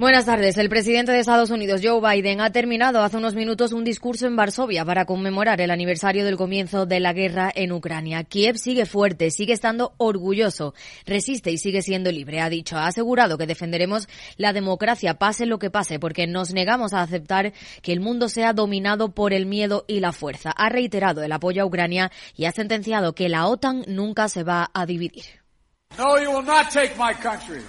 Buenas tardes. El presidente de Estados Unidos, Joe Biden, ha terminado hace unos minutos un discurso en Varsovia para conmemorar el aniversario del comienzo de la guerra en Ucrania. Kiev sigue fuerte, sigue estando orgulloso, resiste y sigue siendo libre, ha dicho. Ha asegurado que defenderemos la democracia, pase lo que pase, porque nos negamos a aceptar que el mundo sea dominado por el miedo y la fuerza. Ha reiterado el apoyo a Ucrania y ha sentenciado que la OTAN nunca se va a dividir. No, you will not take my country.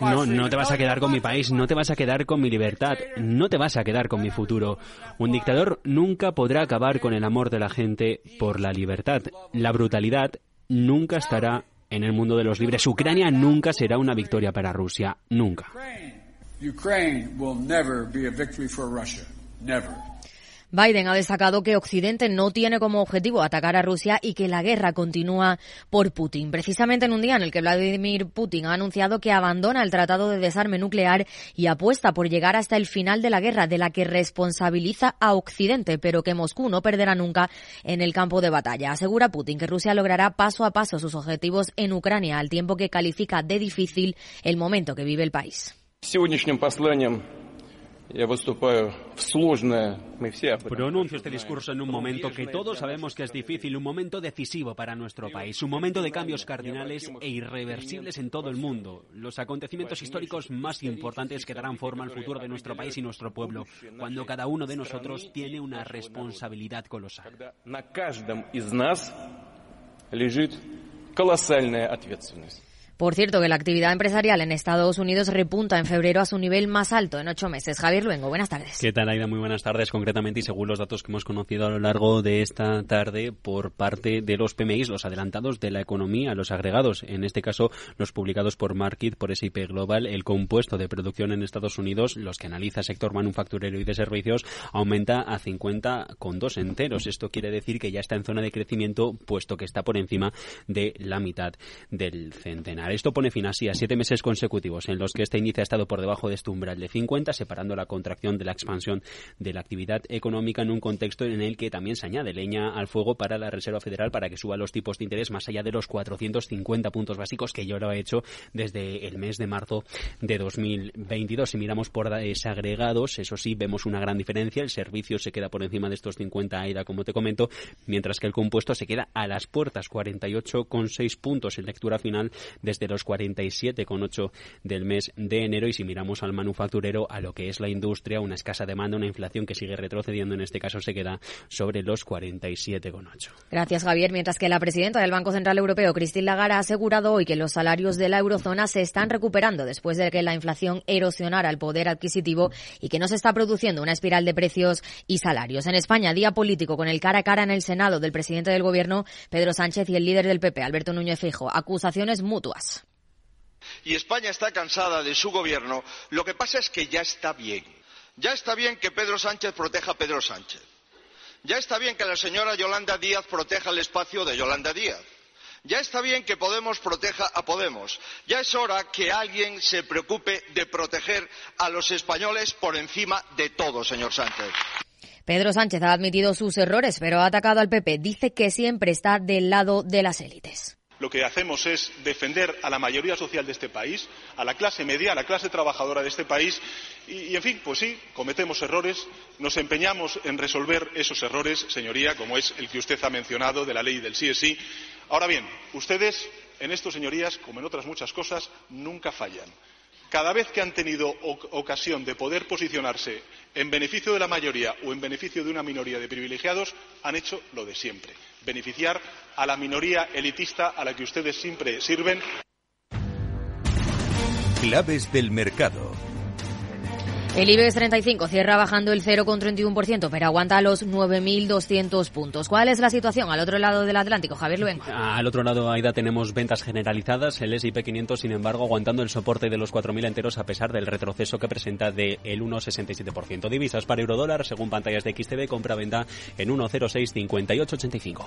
No, no te vas a quedar con mi país, no te vas a quedar con mi libertad, no te vas a quedar con mi futuro. Un dictador nunca podrá acabar con el amor de la gente por la libertad. La brutalidad nunca estará en el mundo de los libres. Ucrania nunca será una victoria para Rusia, nunca. Biden ha destacado que Occidente no tiene como objetivo atacar a Rusia y que la guerra continúa por Putin. Precisamente en un día en el que Vladimir Putin ha anunciado que abandona el Tratado de Desarme Nuclear y apuesta por llegar hasta el final de la guerra, de la que responsabiliza a Occidente, pero que Moscú no perderá nunca en el campo de batalla. Asegura Putin que Rusia logrará paso a paso sus objetivos en Ucrania, al tiempo que califica de difícil el momento que vive el país. Pronuncio este discurso en un momento que todos sabemos que es difícil, un momento decisivo para nuestro país, un momento de cambios cardinales e irreversibles en todo el mundo. Los acontecimientos históricos más importantes que darán forma al futuro de nuestro país y nuestro pueblo, cuando cada uno de nosotros tiene una responsabilidad colosal. Por cierto, que la actividad empresarial en Estados Unidos repunta en febrero a su nivel más alto en ocho meses. Javier Luengo, buenas tardes. ¿Qué tal, Aida? Muy buenas tardes. Concretamente, y según los datos que hemos conocido a lo largo de esta tarde por parte de los PMIs, los adelantados de la economía, los agregados, en este caso los publicados por Market, por SIP Global, el compuesto de producción en Estados Unidos, los que analiza sector manufacturero y de servicios, aumenta a 50,2 enteros. Esto quiere decir que ya está en zona de crecimiento, puesto que está por encima de la mitad del centenar. Esto pone fin así a siete meses consecutivos en los que este índice ha estado por debajo de este umbral de 50, separando la contracción de la expansión de la actividad económica en un contexto en el que también se añade leña al fuego para la Reserva Federal para que suba los tipos de interés más allá de los 450 puntos básicos que ya lo ha hecho desde el mes de marzo de 2022. Si miramos por desagregados, eso sí, vemos una gran diferencia. El servicio se queda por encima de estos 50 AIDA, como te comento, mientras que el compuesto se queda a las puertas, 48,6 puntos en lectura final desde de los 47,8 del mes de enero y si miramos al manufacturero, a lo que es la industria, una escasa demanda, una inflación que sigue retrocediendo, en este caso se queda sobre los 47,8. Gracias, Javier. Mientras que la presidenta del Banco Central Europeo, Christine Lagarde, ha asegurado hoy que los salarios de la eurozona se están recuperando después de que la inflación erosionara el poder adquisitivo y que no se está produciendo una espiral de precios y salarios. En España, día político con el cara a cara en el Senado del presidente del Gobierno, Pedro Sánchez, y el líder del PP, Alberto Núñez Fijo. Acusaciones mutuas y España está cansada de su gobierno, lo que pasa es que ya está bien. Ya está bien que Pedro Sánchez proteja a Pedro Sánchez. Ya está bien que la señora Yolanda Díaz proteja el espacio de Yolanda Díaz. Ya está bien que Podemos proteja a Podemos. Ya es hora que alguien se preocupe de proteger a los españoles por encima de todo, señor Sánchez. Pedro Sánchez ha admitido sus errores, pero ha atacado al PP. Dice que siempre está del lado de las élites lo que hacemos es defender a la mayoría social de este país, a la clase media, a la clase trabajadora de este país y, en fin, pues sí, cometemos errores, nos empeñamos en resolver esos errores, señoría, como es el que usted ha mencionado de la ley del sí es sí. Ahora bien, ustedes en esto, señorías, como en otras muchas cosas, nunca fallan cada vez que han tenido ocasión de poder posicionarse en beneficio de la mayoría o en beneficio de una minoría de privilegiados, han hecho lo de siempre beneficiar a la minoría elitista a la que ustedes siempre sirven. Claves del mercado. El IBEX 35 cierra bajando el 0,31%, pero aguanta los 9.200 puntos. ¿Cuál es la situación al otro lado del Atlántico, Javier Luengo? Al otro lado, Aida, tenemos ventas generalizadas. El S&P 500, sin embargo, aguantando el soporte de los 4.000 enteros a pesar del retroceso que presenta del 1,67%. Divisas para eurodólar, según pantallas de XTB, compra-venta en 1,065885.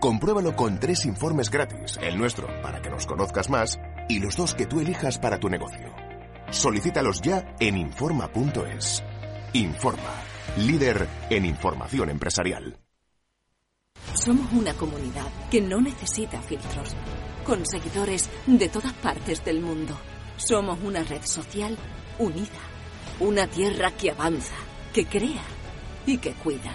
Compruébalo con tres informes gratis, el nuestro para que nos conozcas más y los dos que tú elijas para tu negocio. Solicítalos ya en Informa.es. Informa, líder en información empresarial. Somos una comunidad que no necesita filtros, con seguidores de todas partes del mundo. Somos una red social unida, una tierra que avanza que crea y que cuida,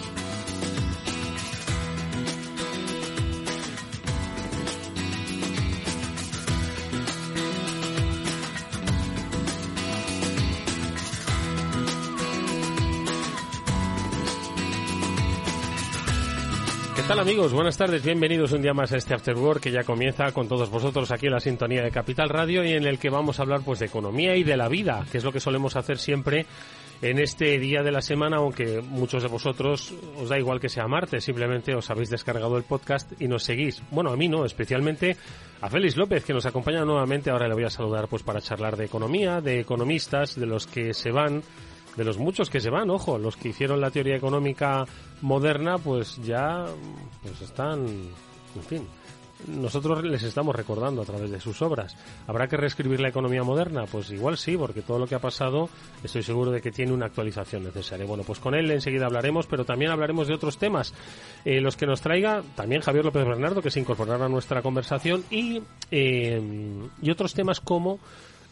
Tal amigos? Buenas tardes, bienvenidos un día más a este After Work que ya comienza con todos vosotros aquí en la sintonía de Capital Radio y en el que vamos a hablar pues de economía y de la vida, que es lo que solemos hacer siempre en este día de la semana, aunque muchos de vosotros os da igual que sea martes, simplemente os habéis descargado el podcast y nos seguís. Bueno, a mí no, especialmente a Félix López, que nos acompaña nuevamente. Ahora le voy a saludar pues para charlar de economía, de economistas, de los que se van, de los muchos que se van, ojo, los que hicieron la teoría económica moderna, pues ya pues están, en fin, nosotros les estamos recordando a través de sus obras. ¿Habrá que reescribir la economía moderna? Pues igual sí, porque todo lo que ha pasado estoy seguro de que tiene una actualización necesaria. Bueno, pues con él enseguida hablaremos, pero también hablaremos de otros temas. Eh, los que nos traiga también Javier López Bernardo, que se incorporará a nuestra conversación, y, eh, y otros temas como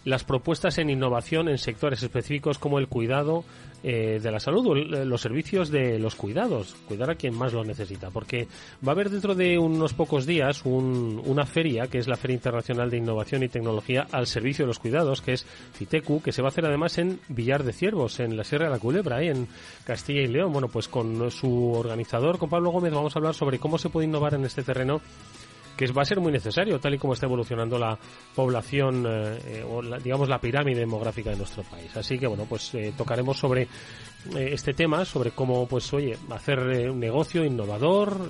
las propuestas en innovación en sectores específicos como el cuidado eh, de la salud o los servicios de los cuidados, cuidar a quien más lo necesita, porque va a haber dentro de unos pocos días una feria, que es la Feria Internacional de Innovación y Tecnología al Servicio de los Cuidados, que es FITECU, que se va a hacer además en Villar de Ciervos, en la Sierra de la Culebra, ahí en Castilla y León. Bueno, pues con su organizador, con Pablo Gómez, vamos a hablar sobre cómo se puede innovar en este terreno que va a ser muy necesario, tal y como está evolucionando la población, eh, eh, o digamos la pirámide demográfica de nuestro país. Así que, bueno, pues eh, tocaremos sobre este tema, sobre cómo, pues, oye, hacer un negocio innovador,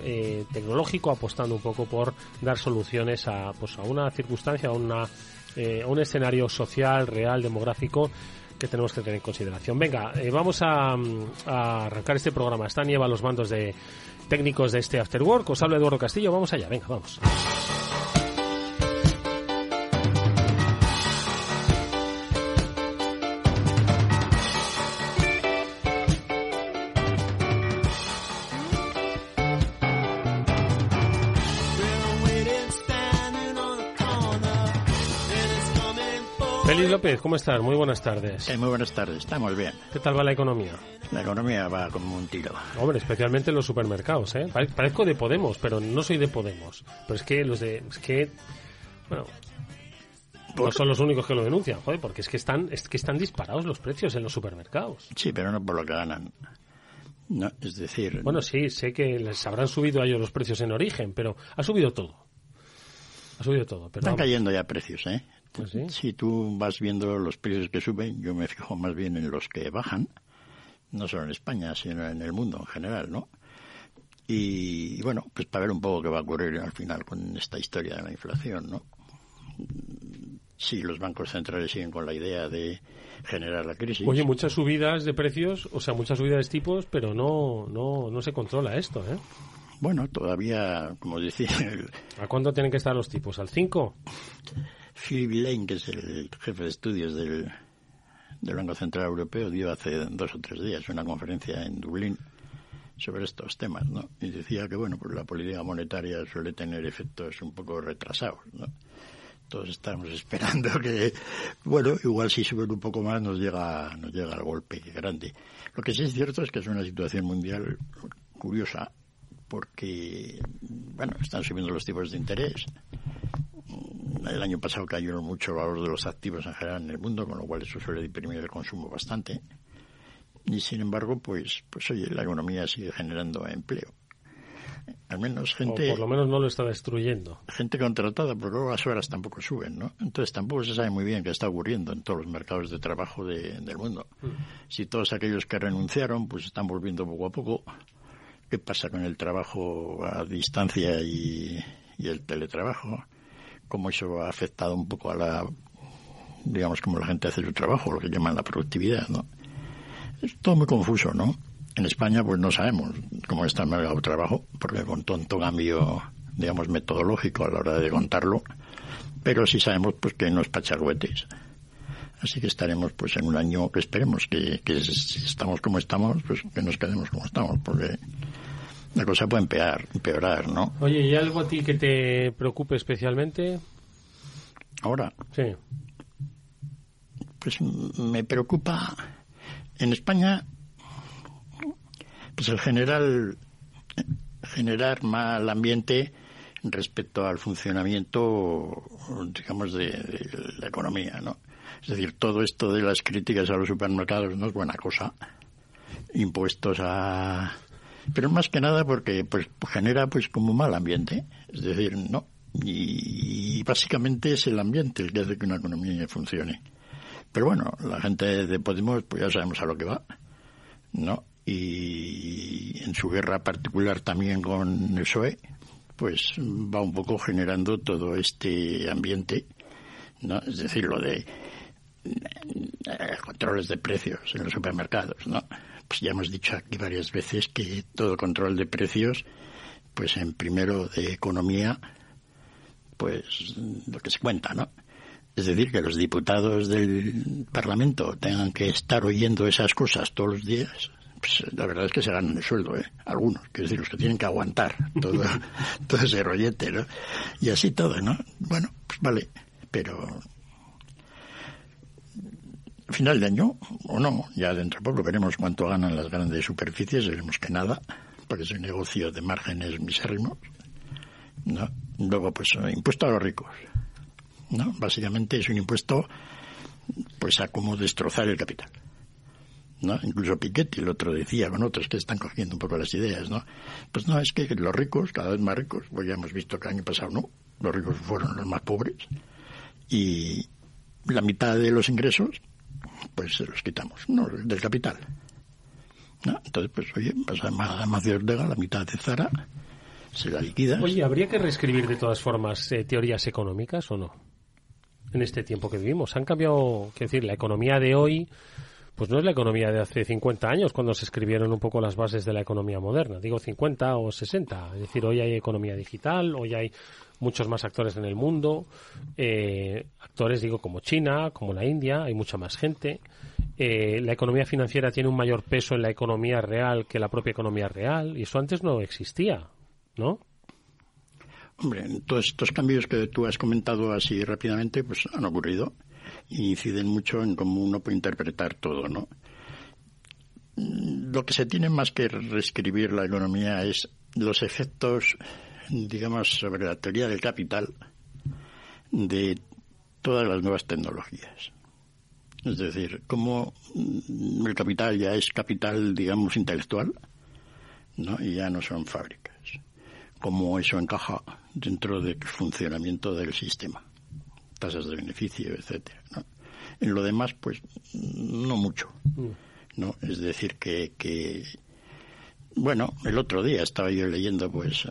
tecnológico, apostando un poco por dar soluciones a, pues, a una circunstancia, a, una, a un escenario social, real, demográfico que tenemos que tener en consideración. Venga, vamos a, a, arrancar este programa. Están lleva los mandos de técnicos de este After Work. Os habla Eduardo Castillo. Vamos allá, venga, vamos. López, ¿cómo estás? Muy buenas tardes. Eh, muy buenas tardes, estamos bien. ¿Qué tal va la economía? La economía va como un tiro. Hombre, especialmente en los supermercados, ¿eh? Parezco de Podemos, pero no soy de Podemos. Pero es que los de... Es que... Bueno... No son los únicos que lo denuncian, joder, porque es que están, es que están disparados los precios en los supermercados. Sí, pero no por lo que ganan. No, es decir... Bueno, sí, sé que les habrán subido a ellos los precios en origen, pero ha subido todo. Ha subido todo. Pero Están cayendo ya precios, ¿eh? Pues si tú vas viendo los precios que suben, yo me fijo más bien en los que bajan, no solo en España, sino en el mundo en general, ¿no? Y, bueno, pues para ver un poco qué va a ocurrir al final con esta historia de la inflación, ¿no? Si los bancos centrales siguen con la idea de generar la crisis. Oye, muchas subidas de precios, o sea, muchas subidas de tipos, pero no, no, no se controla esto, ¿eh? Bueno, todavía, como decía... ¿A cuánto tienen que estar los tipos? ¿Al 5? Philip Lane, que es el jefe de estudios del, del Banco Central Europeo, dio hace dos o tres días una conferencia en Dublín sobre estos temas, ¿no? Y decía que, bueno, pues la política monetaria suele tener efectos un poco retrasados, ¿no? Todos estamos esperando que, bueno, igual si suben un poco más nos llega, nos llega el golpe grande. Lo que sí es cierto es que es una situación mundial curiosa porque, bueno, están subiendo los tipos de interés. El año pasado cayó mucho el valor de los activos en general en el mundo, con lo cual eso suele deprimir el consumo bastante. Y sin embargo, pues, pues oye, la economía sigue generando empleo. Al menos gente. O por lo menos no lo está destruyendo. Gente contratada, porque luego las horas tampoco suben, ¿no? Entonces tampoco se sabe muy bien qué está ocurriendo en todos los mercados de trabajo del mundo. Mm. Si todos aquellos que renunciaron, pues están volviendo poco a poco. ¿Qué pasa con el trabajo a distancia y, y el teletrabajo? ¿Cómo eso ha afectado un poco a la. digamos, cómo la gente hace su trabajo, lo que llaman la productividad, ¿no? Es todo muy confuso, ¿no? En España, pues no sabemos cómo está el mercado de trabajo, porque con tonto cambio, digamos, metodológico a la hora de contarlo, pero sí sabemos, pues, que no es pacharguetes. Así que estaremos, pues, en un año que esperemos que, que si estamos como estamos, pues, que nos quedemos como estamos, porque la cosa puede empeorar, empeorar, ¿no? Oye, ¿y algo a ti que te preocupe especialmente? Ahora. Sí. Pues me preocupa en España, pues el general generar mal ambiente respecto al funcionamiento, digamos, de, la economía, ¿no? Es decir, todo esto de las críticas a los supermercados no es buena cosa. Impuestos a... Pero más que nada porque pues genera pues como mal ambiente. Es decir, no. Y, básicamente es el ambiente el que hace que una economía funcione. Pero bueno, la gente de Podemos, pues ya sabemos a lo que va, ¿no? Y en su guerra particular también con el PSOE, pues va un poco generando todo este ambiente, ¿no? Es decir, lo de eh, controles de precios en los supermercados, ¿no? Pues ya hemos dicho aquí varias veces que todo control de precios, pues en primero de economía, pues lo que se cuenta, ¿no? Es decir, que los diputados del Parlamento tengan que estar oyendo esas cosas todos los días, pues la verdad es que se ganan el sueldo, ¿eh? Algunos, que es decir, los que tienen que aguantar todo, todo ese rollete, ¿no? Y así todo, ¿no? Bueno, pues vale, pero final de año, o no, ya dentro de poco veremos cuánto ganan las grandes superficies, veremos que nada, porque es un negocio de márgenes misérrimos, ¿no? Luego, pues, impuesto a los ricos. ¿no? Básicamente es un impuesto pues a cómo destrozar el capital. ¿no? Incluso Piketty el otro decía con otros que están cogiendo un poco las ideas, ¿no? Pues no, es que los ricos, cada vez más ricos, pues ya hemos visto que el año pasado no, los ricos fueron los más pobres y la mitad de los ingresos pues se los quitamos, ¿no? Del capital. Entonces, pues oye, pasa a Macio Ortega, la mitad de Zara, se la liquida. Oye, ¿habría que reescribir de todas formas eh, teorías económicas o no? en este tiempo que vivimos. Han cambiado, quiero decir, la economía de hoy, pues no es la economía de hace 50 años cuando se escribieron un poco las bases de la economía moderna. Digo 50 o 60. Es decir, hoy hay economía digital, hoy hay muchos más actores en el mundo. Eh, actores, digo, como China, como la India, hay mucha más gente. Eh, la economía financiera tiene un mayor peso en la economía real que la propia economía real. Y eso antes no existía, ¿no? Hombre, todos estos cambios que tú has comentado así rápidamente, pues han ocurrido inciden mucho en cómo uno puede interpretar todo, ¿no? Lo que se tiene más que reescribir la economía es los efectos, digamos, sobre la teoría del capital de todas las nuevas tecnologías. Es decir, cómo el capital ya es capital, digamos, intelectual, ¿no? Y ya no son fábricas. Cómo eso encaja dentro del funcionamiento del sistema, tasas de beneficio, etcétera. En lo demás, pues no mucho, no. Es decir que, que bueno, el otro día estaba yo leyendo, pues,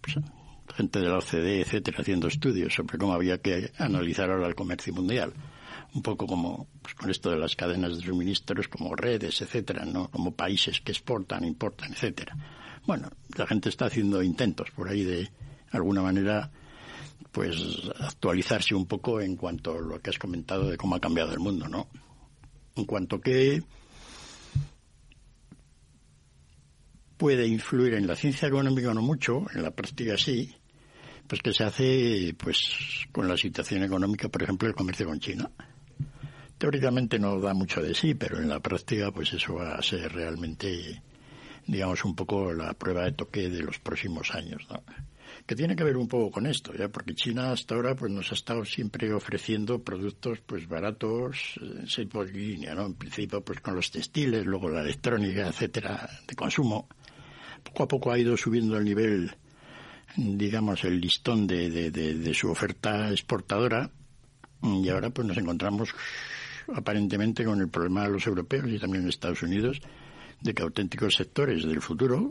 pues gente de la OCDE, etcétera, haciendo estudios sobre cómo había que analizar ahora el comercio mundial un poco como pues, con esto de las cadenas de suministros como redes, etcétera, ¿no? Como países que exportan, importan, etcétera. Bueno, la gente está haciendo intentos por ahí de alguna manera pues actualizarse un poco en cuanto a lo que has comentado de cómo ha cambiado el mundo, ¿no? En cuanto que puede influir en la ciencia económica no mucho, en la práctica sí, Pues que se hace pues con la situación económica, por ejemplo, el comercio con China. Teóricamente no da mucho de sí, pero en la práctica pues eso va a ser realmente digamos un poco la prueba de toque de los próximos años, ¿no? Que tiene que ver un poco con esto, ya porque China hasta ahora pues nos ha estado siempre ofreciendo productos pues baratos, eh, por línea, ¿no? En principio pues con los textiles, luego la electrónica, etcétera, de consumo. Poco a poco ha ido subiendo el nivel, digamos, el listón de, de, de su oferta exportadora y ahora pues nos encontramos aparentemente con el problema de los europeos y también en Estados Unidos de que auténticos sectores del futuro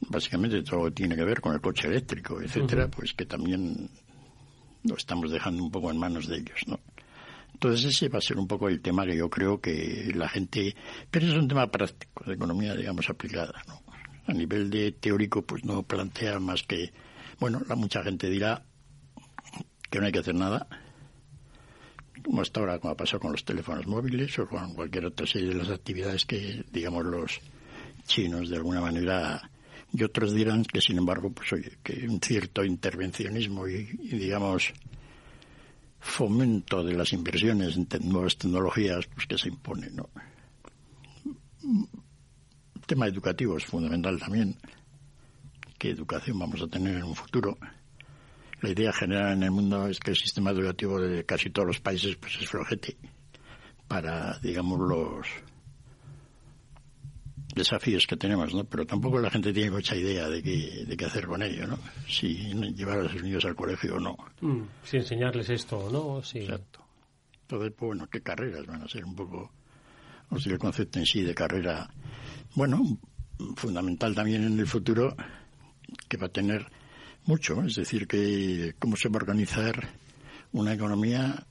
básicamente todo tiene que ver con el coche eléctrico, etcétera, pues que también lo estamos dejando un poco en manos de ellos, ¿no? Entonces ese va a ser un poco el tema que yo creo que la gente, pero es un tema práctico, de economía, digamos, aplicada, ¿no? A nivel de teórico, pues no plantea más que, bueno, la mucha gente dirá que no hay que hacer nada, como hasta ahora, como ha pasado con los teléfonos móviles o con cualquier otra serie de las actividades que, digamos, los chinos de alguna manera y otros dirán que sin embargo pues oye que un cierto intervencionismo y, digamos fomento de las inversiones en nuevas tecnologías pues que se impone no el tema educativo es fundamental también. Qué educación vamos a tener en un futuro la idea general en el mundo es que el sistema educativo de casi todos los países pues es flojete para digamos los desafíos que tenemos, ¿no? Pero tampoco la gente tiene mucha idea de qué, de qué hacer con ello, ¿no? Si llevar a sus niños al colegio o no. Mm, si enseñarles esto o no, sí. Exacto. Entonces, pues, bueno, ¿qué carreras van a ser un poco? O sea, el concepto en sí de carrera, bueno, fundamental también en el futuro, que va a tener mucho, es decir, que cómo se va a organizar una economía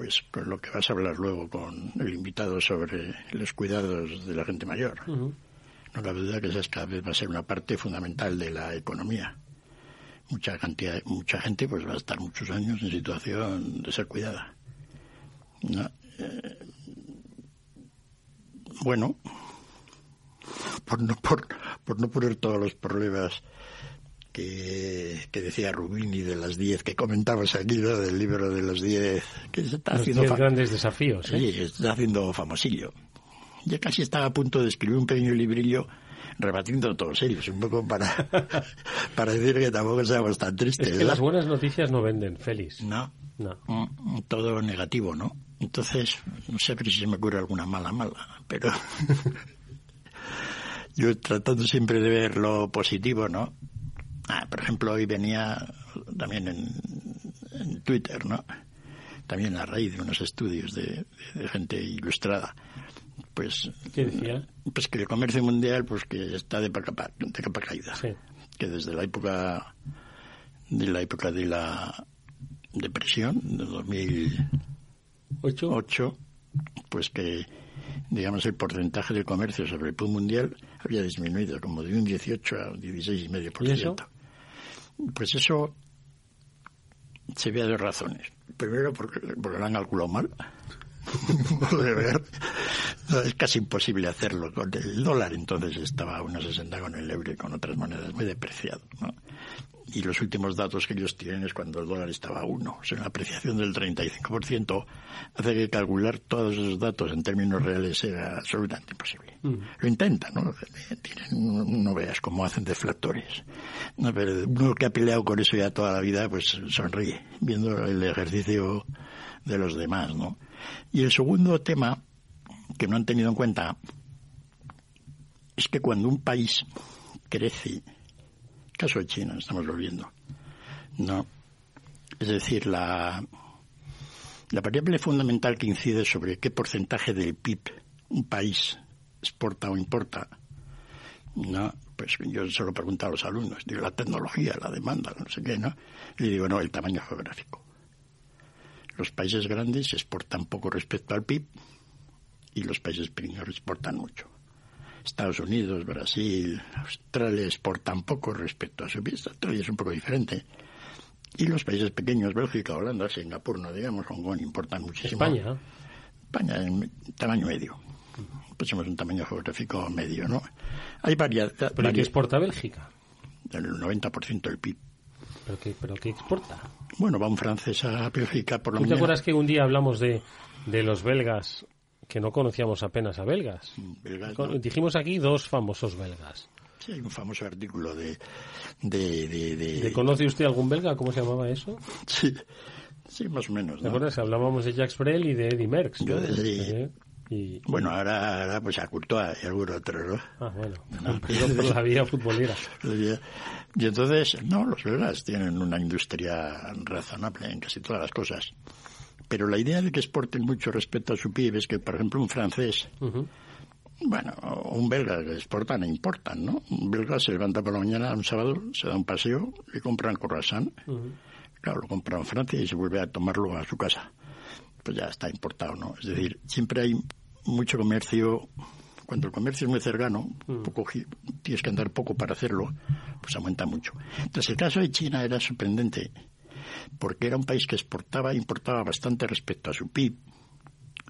pues con lo que vas a hablar luego con el invitado sobre los cuidados de la gente mayor. No cabe duda que esa cada vez va a ser una parte fundamental de la economía. Mucha cantidad, mucha gente pues va a estar muchos años en situación de ser cuidada. Eh, bueno, por no, por, por no poner todos los problemas que, decía Rubini de las 10 que comentabas aquí, ¿no? del libro de los 10 que se está los haciendo grandes desafíos. ¿eh? Sí, está haciendo famosillo. Ya casi estaba a punto de escribir un pequeño librillo rebatiendo todos ellos, un poco para, para decir que tampoco seamos tan tristes. Es que las buenas noticias no venden, Félix. No. No. Mm, todo negativo, ¿no? Entonces, no sé si se me ocurre alguna mala, mala, pero yo tratando siempre de ver lo positivo, ¿no? Ah, por ejemplo, hoy venía también en, Twitter, ¿no? También a raíz de unos estudios de, gente ilustrada. Pues, ¿Qué decía? Pues que el comercio mundial pues que está de capa, de capa caída. Que desde la época de la época de la depresión de 2008 pues que digamos el porcentaje del comercio sobre el PIB mundial había disminuido como de un 18 a un 16,5%. Pues eso se ve a dos razones. Primero, porque, porque lo han calculado mal. es casi imposible hacerlo con el dólar, entonces estaba a 1,60 con el euro y con otras monedas muy depreciado. ¿no? Y los últimos datos que ellos tienen es cuando el dólar estaba a 1. O sea, una apreciación del 35% hace que calcular todos esos datos en términos reales sea absolutamente imposible. Mm. Lo intentan, ¿no? Tienen, no veas cómo hacen deflectores. No, pero uno que ha peleado con eso ya toda la vida, pues sonríe, viendo el ejercicio de los demás, ¿no? Y el segundo tema que no han tenido en cuenta es que cuando un país crece caso de China estamos volviendo. No. Es decir, la, la variable fundamental que incide sobre qué porcentaje del PIB un país exporta o importa, no, pues yo solo pregunto a los alumnos, digo, la tecnología, la demanda, no sé qué, ¿no? Y digo, no, el tamaño geográfico. Los países grandes exportan poco respecto al PIB y los países pequeños exportan mucho. Estados Unidos, Brasil, Australia exportan poco respecto a su país. Australia es un poco diferente. Y los países pequeños, Bélgica, Holanda, Singapur, no digamos, Hong Kong, importan muchísimo. España. España en tamaño medio. Pues somos un tamaño geográfico medio, ¿no? Hay varias... ¿Pero qué exporta Bélgica? El 90% del PIB. ¿Pero qué, pero qué exporta? Bueno, va un francés a Bélgica por la ¿Tú te acuerdas que un día hablamos de, de los belgas, que no conocíamos apenas a belgas? Belgas, no. Dijimos aquí dos famosos belgas. Sí, hay un famoso artículo de... de, de, de- ¿Le ¿Conoce usted algún belga? ¿Cómo se llamaba eso? Sí, sí, más o menos. ¿Te ¿no? acuerdas? Hablábamos de Jacques Brel y de Eddie Merckx. Yo ¿no? de- sí. Eh, Y, Bueno, ahora, ahora pues a Courtois y algún otro, ¿no? ah, bueno, pero por la vía futbolera. Y entonces, no, los belgas tienen una industria razonable en casi todas las cosas. Pero la idea de que exporten mucho respecto a su PIB es que, por ejemplo, un francés, Ujú. bueno, o un belga que exportan e importan, ¿no? Un belga se levanta por la mañana un sábado, se da un paseo y compra un croissant. Ujú. Claro, lo compra en Francia y se vuelve a tomarlo a su casa. Pues ya está importado, ¿no? Es decir, siempre hay mucho comercio. Cuando el comercio es muy cercano, poco, tienes que andar poco para hacerlo, pues aumenta mucho. Entonces, el caso de China era sorprendente, porque era un país que exportaba e importaba bastante respecto a su PIB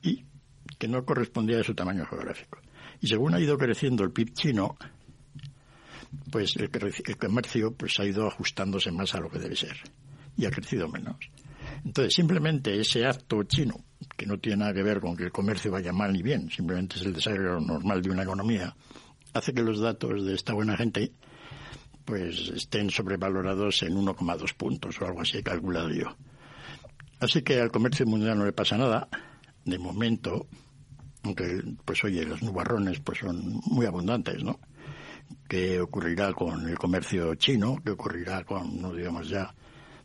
y que no correspondía a su tamaño geográfico. Y según ha ido creciendo el PIB chino, pues el, comercio pues ha ido ajustándose más a lo que debe ser y ha crecido menos. Entonces, simplemente ese acto chino, que no tiene nada que ver con que el comercio vaya mal ni bien, simplemente es el desarrollo normal de una economía, hace que los datos de esta buena gente pues estén sobrevalorados en 1,2 puntos o algo así he calculado yo. Así que al comercio mundial no le pasa nada, de momento, aunque pues oye, los nubarrones pues son muy abundantes, ¿no? ¿Qué ocurrirá con el comercio chino? ¿Qué ocurrirá con, no digamos ya,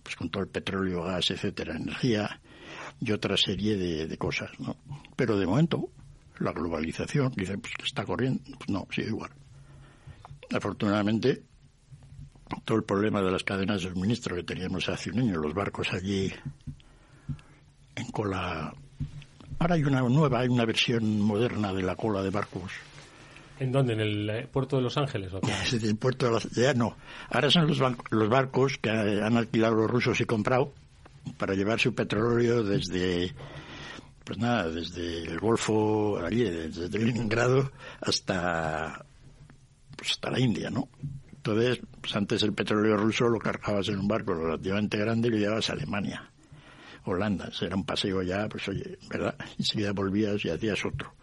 pues con todo el petróleo, gas, etcétera, energía y otra serie de, de cosas, ¿no? Pero de momento, la globalización, dice, pues que está corriendo, pues no, sigue igual. Afortunadamente, todo el problema de las cadenas de suministro que teníamos hace un año, los barcos allí en cola. Ahora hay una nueva, hay una versión moderna de la cola de barcos. ¿En dónde? ¿En el eh, puerto de Los Ángeles? ¿o qué? Es decir, el puerto de la ya no. Ahora son los, los barcos que han alquilado los rusos y comprado para llevar su petróleo desde, pues nada, desde el Golfo, allí, desde Leningrado hasta, pues hasta la India, ¿no? Entonces, pues antes el petróleo ruso lo cargabas en un barco relativamente grande y lo llevabas a Alemania, Holanda. Era un paseo ya, pues oye, ¿verdad? Enseguida volvías y hacías otro.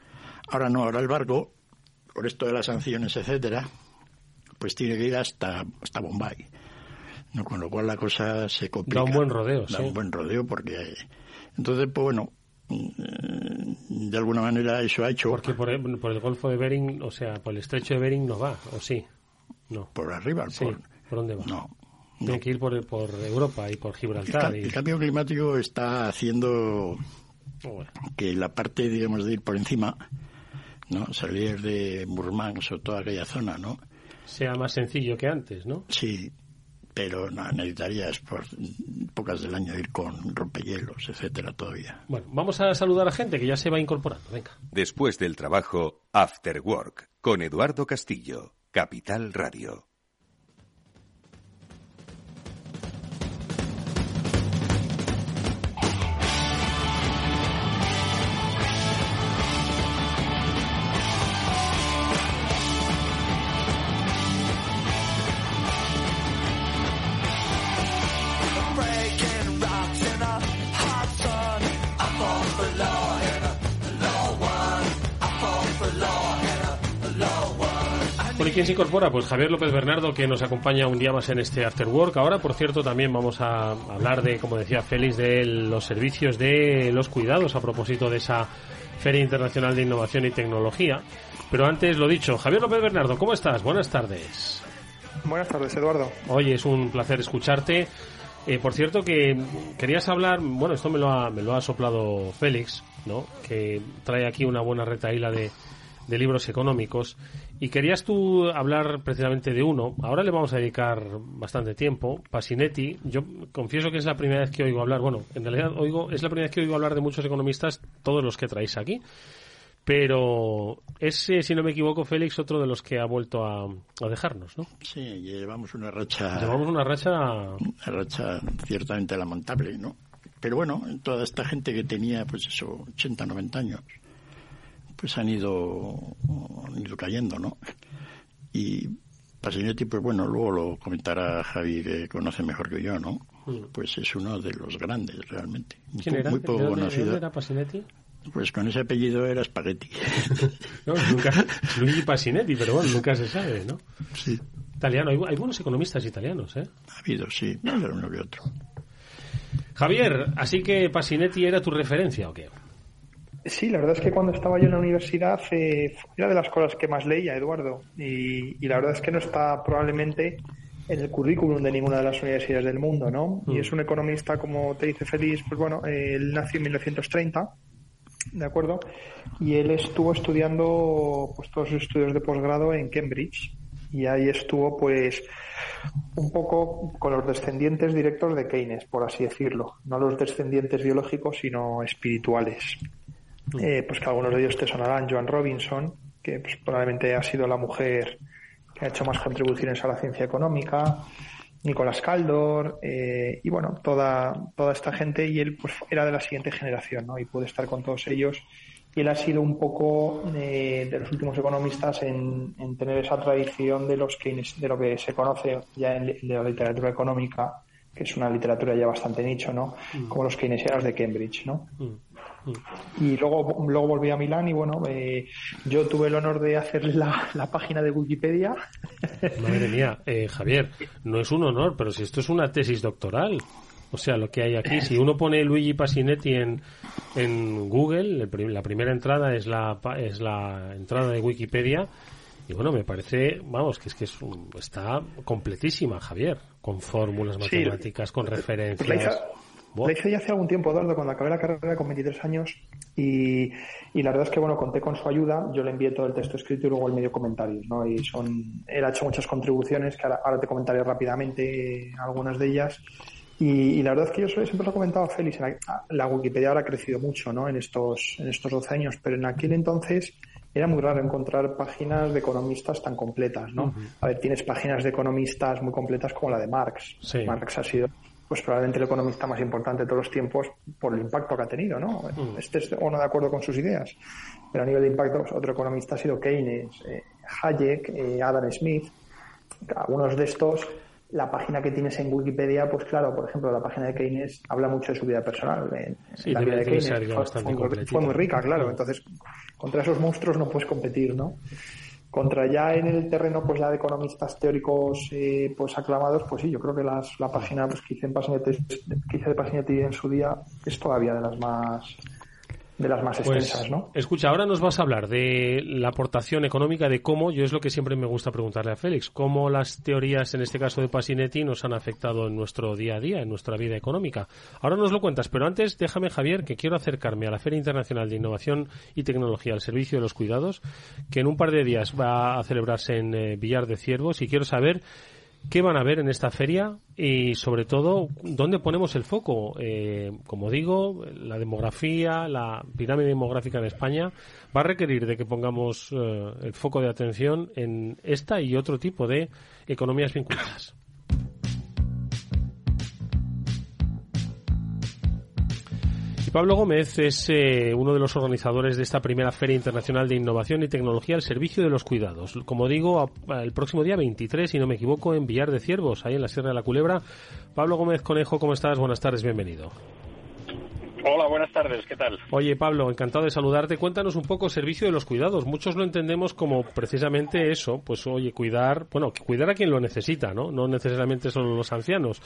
Ahora no, ahora el barco, por esto de las sanciones, etcétera, pues tiene que ir hasta, hasta Bombay. ¿no? Con lo cual la cosa se complica. Da un buen rodeo, Da sí. un buen rodeo porque... Entonces, pues bueno, eh, de alguna manera eso ha hecho... Porque por el, por el Golfo de Bering, o sea, por el estrecho de Bering no va, ¿o sí? No. Por arriba, Sí. por... ¿Por dónde va? No. Tiene que ir por, por Europa y por El, Gibraltar. ca- y- el cambio climático está haciendo Bueno, que la parte, digamos, de ir por encima, ¿no? Salir de Murmansk o toda aquella zona, ¿no? sea más sencillo que antes, ¿no? Sí, pero no, necesitarías por pocas del año ir con rompehielos, etcétera, todavía. Bueno, vamos a saludar a gente que ya se va incorporando. Venga. Después del trabajo, After Work, con Eduardo Castillo, Capital Radio. Bueno, ¿y quién se incorpora? Pues Javier López Bernardo, que nos acompaña un día más en este After Work. Ahora, por cierto, también vamos a hablar de, como decía Félix, de los servicios de los cuidados a propósito de esa Feria Internacional de Innovación y Tecnología. Pero antes, lo dicho, Javier López Bernardo, ¿cómo estás? Buenas tardes. Buenas tardes, Eduardo. Oye, es un placer escucharte. Eh, por cierto, que querías hablar, bueno, esto me lo ha, me lo ha soplado Félix, ¿no? Que trae aquí una buena retaíla de, de libros económicos. Y querías tú hablar precisamente de uno. Ahora le vamos a dedicar bastante tiempo. Pasinetti. Yo confieso que es la primera vez que oigo hablar. Bueno, en realidad oigo, es la primera vez que oigo hablar de muchos economistas, todos los que traéis aquí. Pero es, eh, si no me equivoco, Félix, otro de los que ha vuelto a, a dejarnos, ¿no? Sí, llevamos una racha... Llevamos una racha... Una racha ciertamente lamentable, ¿no? Pero bueno, toda esta gente que tenía, pues eso, 80, 90 años, pues han ido, han ido cayendo, ¿no? Y Pasinetti, pues bueno, luego lo comentará Javi, que conoce mejor que yo, ¿no? Mm. Pues es uno de los grandes, realmente. ¿Quién era? Muy poco conocido. era Pasinetti? Pues con ese apellido era Spaghetti. no, nunca, Luigi Pasinetti, pero bueno, nunca se sabe, ¿no? Sí. Italiano, hay, hay buenos economistas italianos, ¿eh? Ha habido, sí, pero uno que otro. Javier, así que Pasinetti era tu referencia, ¿o qué? Sí, la verdad es que cuando estaba yo en la universidad eh, era de las cosas que más leía, Eduardo. Y, la verdad es que no está probablemente en el currículum de ninguna de las universidades del mundo, ¿no? Y mm. es un economista, como te dice Félix, pues bueno, él nació en 1930, ¿de acuerdo? Y él estuvo estudiando pues todos sus estudios de posgrado en Cambridge. Y ahí estuvo, pues, un poco con los descendientes directos de Keynes, por así decirlo. No los descendientes biológicos, sino espirituales. Eh, pues que algunos de ellos te sonarán, Joan Robinson, que pues, probablemente ha sido la mujer que ha hecho más contribuciones a la ciencia económica, Nicolás Caldor, eh, y bueno, toda, toda esta gente, y él pues era de la siguiente generación, ¿no? Y puede estar con todos ellos. Y él ha sido un poco eh, de los últimos economistas en, tener esa tradición de los que de lo que se conoce ya en, la literatura económica, que es una literatura ya bastante nicho, ¿no? Mm. Como los keynesianos de Cambridge, ¿no? Mm. Y luego, luego volví a Milán y bueno, eh, yo tuve el honor de hacer la, página de Wikipedia. Madre mía, eh, Javier, no es un honor, pero si esto es una tesis doctoral. O sea, lo que hay aquí, si uno pone Luigi Pasinetti en, en Google, la primera entrada es la, es la entrada de Wikipedia. Y bueno, me parece, vamos, que es que es está completísima, Javier, con fórmulas matemáticas, con referencias. La hice ya hace algún tiempo, Eduardo, cuando acabé la carrera con 23 años y, la verdad es que, bueno, conté con su ayuda, yo le envié todo el texto escrito y luego el medio comentarios, ¿no? Y son, él ha hecho muchas contribuciones que ahora, te comentaré rápidamente algunas de ellas. Y, la verdad es que yo siempre lo he comentado a Félix, la, Wikipedia ahora ha crecido mucho, ¿no? En estos, en estos 12 años, pero en aquel entonces era muy raro encontrar páginas de economistas tan completas, ¿no? A ver, tienes páginas de economistas muy completas como la de Marx. Marx ha sido pues probablemente el economista más importante de todos los tiempos por el impacto que ha tenido, ¿no? Mm. Este es o no de acuerdo con sus ideas, pero a nivel de impacto, pues, otro economista ha sido Keynes, eh, Hayek, eh, Adam Smith. Algunos de estos, la página que tienes en Wikipedia, pues claro, por ejemplo, la página de Keynes habla mucho de su vida personal. la vida de Keynes fue, muy rica, claro. Entonces, contra esos monstruos no puedes competir, ¿no? Contra ya en el terreno pues ya de economistas teóricos eh, pues aclamados, pues sí, yo creo que las, la página pues, que hice, en que hice de en su día es todavía de las más de las más pues, extensas, ¿no? Escucha, ahora nos vas a hablar de la aportación económica, de cómo, yo es lo que siempre me gusta preguntarle a Félix, cómo las teorías, en este caso de Pasinetti, nos han afectado en nuestro día a día, en nuestra vida económica. Ahora nos lo cuentas, pero antes déjame, Javier, que quiero acercarme a la Feria Internacional de Innovación y Tecnología al Servicio de los Cuidados, que en un par de días va a celebrarse en eh, Villar de Ciervos, y quiero saber ¿Qué van a ver en esta feria? Y sobre todo, ¿dónde ponemos el foco? Eh, como digo, la demografía, la pirámide demográfica en España va a requerir de que pongamos eh, el foco de atención en esta y otro tipo de economías vinculadas. Pablo Gómez es eh, uno de los organizadores de esta primera Feria Internacional de Innovación y Tecnología al Servicio de los Cuidados. Como digo, el próximo día 23, si no me equivoco, en Villar de Ciervos, ahí en la Sierra de la Culebra. Pablo Gómez Conejo, ¿cómo estás? Buenas tardes, bienvenido. Hola, buenas tardes, ¿qué tal? Oye, Pablo, encantado de saludarte. Cuéntanos un poco servicio de los cuidados. Muchos lo entendemos como precisamente eso, pues oye, cuidar, bueno, cuidar a quien lo necesita, ¿no? No necesariamente solo los ancianos.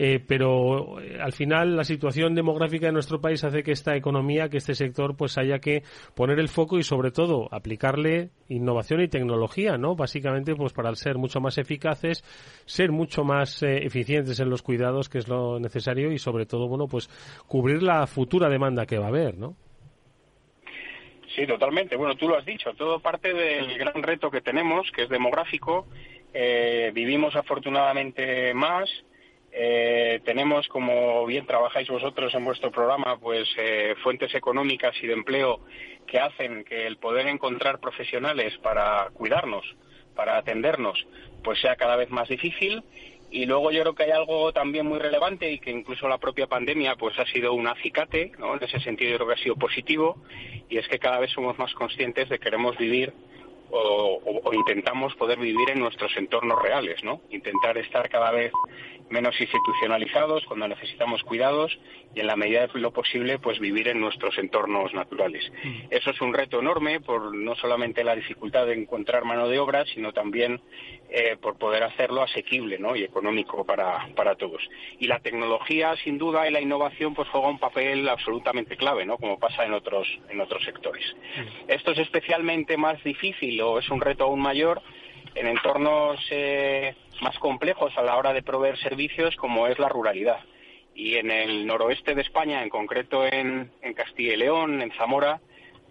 Eh, pero eh, al final la situación demográfica de nuestro país hace que esta economía, que este sector, pues haya que poner el foco y sobre todo aplicarle innovación y tecnología, ¿no? Básicamente, pues para ser mucho más eficaces, ser mucho más eh, eficientes en los cuidados, que es lo necesario, y sobre todo, bueno, pues cubrir la futura demanda que va a haber, ¿no? Sí, totalmente. Bueno, tú lo has dicho, todo parte del gran reto que tenemos, que es demográfico. vivimos afortunadamente más, eh, tenemos, como bien trabajáis vosotros en vuestro programa, pues eh, fuentes económicas y de empleo que hacen que el poder encontrar profesionales para cuidarnos, para atendernos, pues sea cada vez más difícil. Y luego yo creo que hay algo también muy relevante y que incluso la propia pandemia pues ha sido un acicate, En ese sentido yo creo que ha sido positivo y es que cada vez somos más conscientes de que queremos vivir o, o, intentamos poder vivir en nuestros entornos reales, ¿no? Intentar estar cada vez menos institucionalizados cuando necesitamos cuidados y en la medida de lo posible pues vivir en nuestros entornos naturales. Mm. Eso es un reto enorme por no solamente la dificultad de encontrar mano de obra, sino también eh, por poder hacerlo asequible ¿no? y económico para, para todos. Y la tecnología, sin duda, y la innovación pues juega un papel absolutamente clave, ¿no? como pasa en otros, en otros sectores. Mm. Esto es especialmente más difícil es un reto aún mayor en entornos eh, más complejos a la hora de proveer servicios como es la ruralidad. Y en el noroeste de España, en concreto en, en Castilla y León, en Zamora,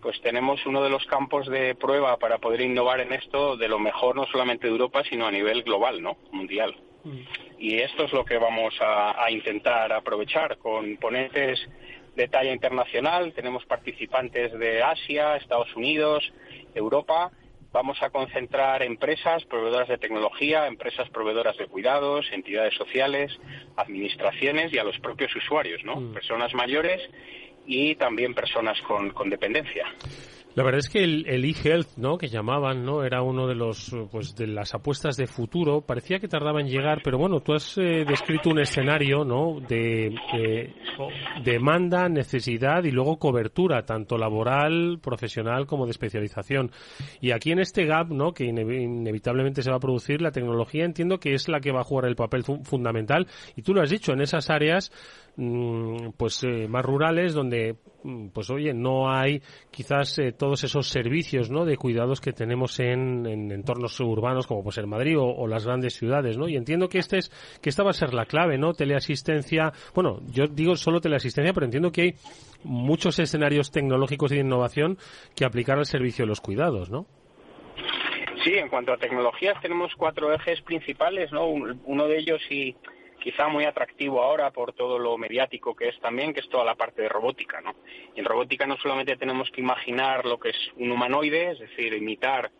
pues tenemos uno de los campos de prueba para poder innovar en esto de lo mejor no solamente de Europa, sino a nivel global, ¿no? Mundial. Mm. Y esto es lo que vamos a, a, intentar aprovechar con ponentes de talla internacional. Tenemos participantes de Asia, Estados Unidos, Europa Vamos a concentrar empresas proveedoras de tecnología, empresas proveedoras de cuidados, entidades sociales, administraciones y a los propios usuarios, ¿no? Mm. Personas mayores y también personas con, con dependencia. La verdad es que el, e-health, ¿no? Que llamaban, ¿no? Era uno de los, pues, de las apuestas de futuro. Parecía que tardaba en llegar, pero bueno, tú has eh, descrito un escenario, ¿no? De demanda, necesidad y luego cobertura, tanto laboral, profesional como de especialización. Y aquí en este gap, ¿no? Que inevitablemente se va a producir, la tecnología entiendo que es la que va a jugar el papel fundamental. Y tú lo has dicho, en esas áreas pues eh, más rurales donde mm, pues oye no hay quizás eh, todos esos servicios no de cuidados que tenemos en, entornos urbanos como puede ser Madrid o, las grandes ciudades no y entiendo que este es que esta va a ser la clave no teleasistencia bueno yo digo solo teleasistencia pero entiendo que hay muchos escenarios tecnológicos y de innovación que aplicar al servicio de los cuidados no Sí, en cuanto a tecnologías tenemos cuatro ejes principales, ¿no? Uno de ellos y quizá muy atractivo ahora por todo lo mediático que es también, que es toda la parte de robótica, ¿no? En robótica no solamente tenemos que imaginar lo que es un humanoide, es decir, imitar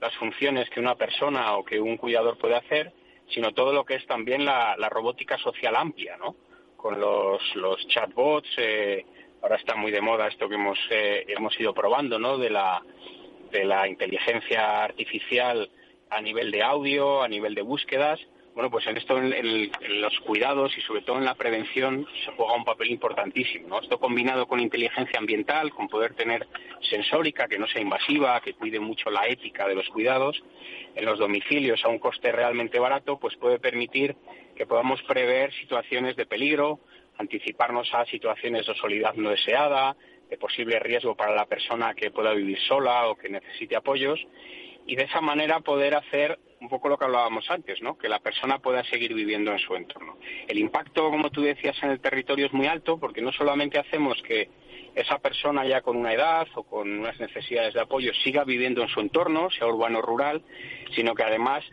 las funciones que una persona o que un cuidador puede hacer, sino todo lo que es también la, robótica social amplia, ¿no? Con los, los chatbots, eh, ahora está muy de moda esto que hemos, eh, hemos ido probando, ¿no? De la, de la inteligencia artificial a nivel de audio, a nivel de búsquedas, bueno, pues en esto, en, los cuidados y sobre todo en la prevención, se juega un papel importantísimo. ¿no? Esto combinado con inteligencia ambiental, con poder tener sensórica que no sea invasiva, que cuide mucho la ética de los cuidados, en los domicilios a un coste realmente barato, pues puede permitir que podamos prever situaciones de peligro, anticiparnos a situaciones de soledad no deseada, de posible riesgo para la persona que pueda vivir sola o que necesite apoyos, y de esa manera poder hacer un poco lo que hablábamos antes, ¿no? Que la persona pueda seguir viviendo en su entorno. El impacto, como tú decías, en el territorio es muy alto porque no solamente hacemos que esa persona ya con una edad o con unas necesidades de apoyo siga viviendo en su entorno, sea urbano o rural, sino que además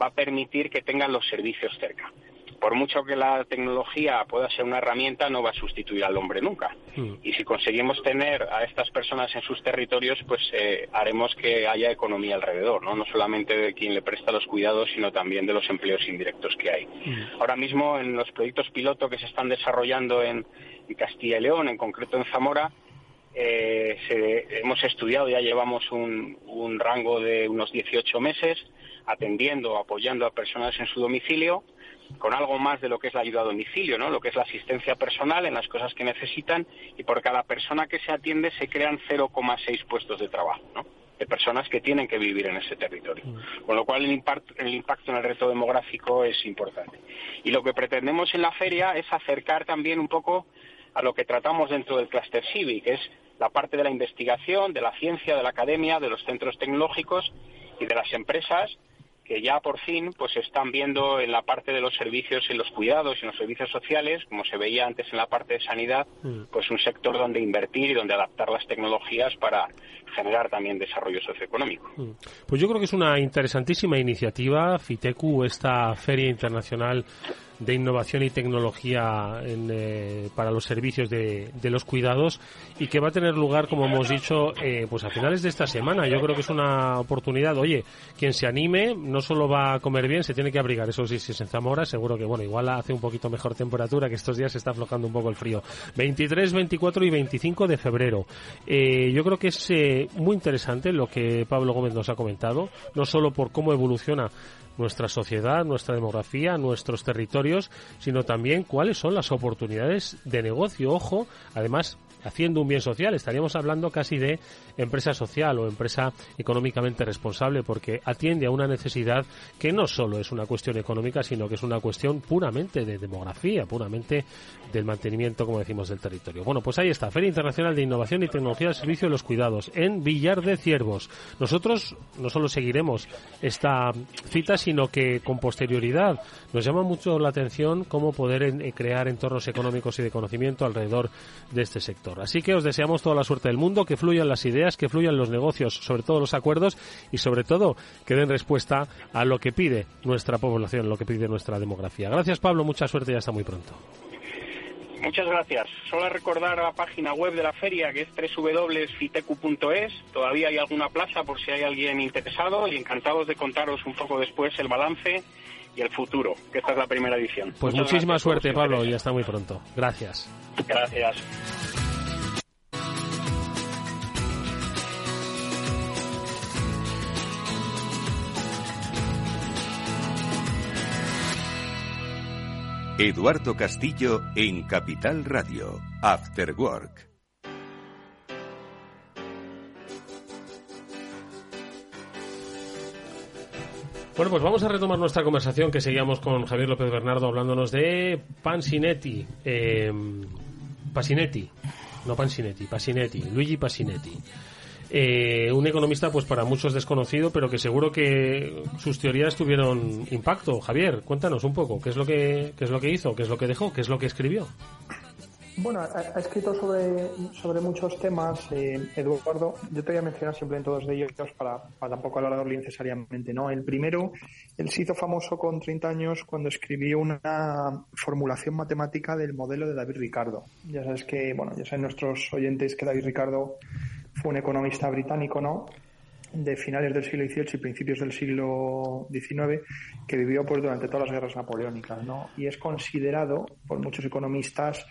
va a permitir que tengan los servicios cerca por mucho que la tecnología pueda ser una herramienta, no va a sustituir al hombre nunca. Mm. Y si conseguimos tener a estas personas en sus territorios, pues eh, haremos que haya economía alrededor, ¿no? No solamente de quien le presta los cuidados, sino también de los empleos indirectos que hay. Mm. Ahora mismo, en los proyectos piloto que se están desarrollando en, Castilla y León, en concreto en Zamora, eh, hemos estudiado, ya llevamos un, un rango de unos 18 meses, atendiendo, apoyando a personas en su domicilio, con algo más de lo que es la ayuda a domicilio, ¿no? Lo que es la asistencia personal en las cosas que necesitan y por cada persona que se atiende se crean 0,6 puestos de trabajo, ¿no? De personas que tienen que vivir en ese territorio. Mm. Con lo cual el impacto, el impacto en el reto demográfico es importante. Y lo que pretendemos en la feria es acercar también un poco a lo que tratamos dentro del Cluster Civic, que es la parte de la investigación, de la ciencia, de la academia, de los centros tecnológicos y de las empresas que ya por fin pues están viendo en la parte de los servicios y los cuidados y en los servicios sociales, como se veía antes en la parte de sanidad, mm. pues un sector donde invertir y donde adaptar las tecnologías para generar también desarrollo socioeconómico. Mm. Pues yo creo que es una interesantísima iniciativa, FITECU, esta Feria Internacional de innovación y tecnología eh, para los servicios de, los cuidados y que va a tener lugar, como hemos dicho, eh, pues a finales de esta semana. Yo creo que es una oportunidad. Oye, quien se anime no solo va a comer bien, se tiene que abrigar. Eso sí, si es en Zamora, seguro que, bueno, igual hace un poquito mejor temperatura, que estos días se está aflojando un poco el frío. 23, 24 y 25 de febrero. Eh, yo creo que es muy interesante lo que Pablo Gómez nos ha comentado, no solo por cómo evoluciona nuestra sociedad, nuestra demografía, nuestros territorios, sino también cuáles son las oportunidades de negocio. Ojo, además, haciendo un bien social. Estaríamos hablando casi de empresa social o empresa económicamente responsable porque atiende a una necesidad que no solo es una cuestión económica, sino que es una cuestión puramente de demografía, puramente del mantenimiento, como decimos, del territorio. Bueno, pues ahí está, Feria Internacional de Innovación y Tecnología al Servicio de los Cuidados en Villar de Ciervos. Nosotros no solo seguiremos esta cita, sino que con posterioridad nos llama mucho la atención cómo poder eh, crear entornos económicos y de conocimiento alrededor de este sector. Así que os deseamos toda la suerte del mundo, que fluyan las ideas, que fluyan los negocios, sobre todo los acuerdos y sobre todo que den respuesta a lo que pide nuestra población, lo que pide nuestra demografía. Gracias Pablo, mucha suerte y hasta muy pronto. Muchas gracias. Solo recordar la página web de la feria que es www.fitecu.es. Todavía hay alguna plaza por si hay alguien interesado y encantados de contaros un poco después el balance y el futuro, que esta es la primera edición. Pues muchísima suerte, Pablo, y hasta muy pronto. Gracias. Gracias. Eduardo Castillo en Capital Radio, After Work. Bueno, pues vamos a retomar nuestra conversación que seguíamos con Javier López Bernardo hablándonos de Pansinetti. Eh, Pasinetti, no Pansinetti, Pasinetti, Luigi Pasinetti. Eh, un economista, pues para muchos desconocido, pero que seguro que sus teorías tuvieron impacto. Javier, cuéntanos un poco, ¿qué es lo que, qué es lo que hizo, qué es lo que dejó, qué es lo que escribió? Bueno, ha, escrito sobre, sobre muchos temas, eh, Eduardo. Yo te voy a mencionar simplemente dos de ellos para, para tampoco alargarlo innecesariamente. ¿no? El primero, él se hizo famoso con 30 años cuando escribió una formulación matemática del modelo de David Ricardo. Ya sabes que, bueno, ya saben nuestros oyentes que David Ricardo fue un economista británico, ¿no? de finales del siglo XVIII y principios del siglo XIX, que vivió pues durante todas las guerras napoleónicas, ¿no? Y es considerado por muchos economistas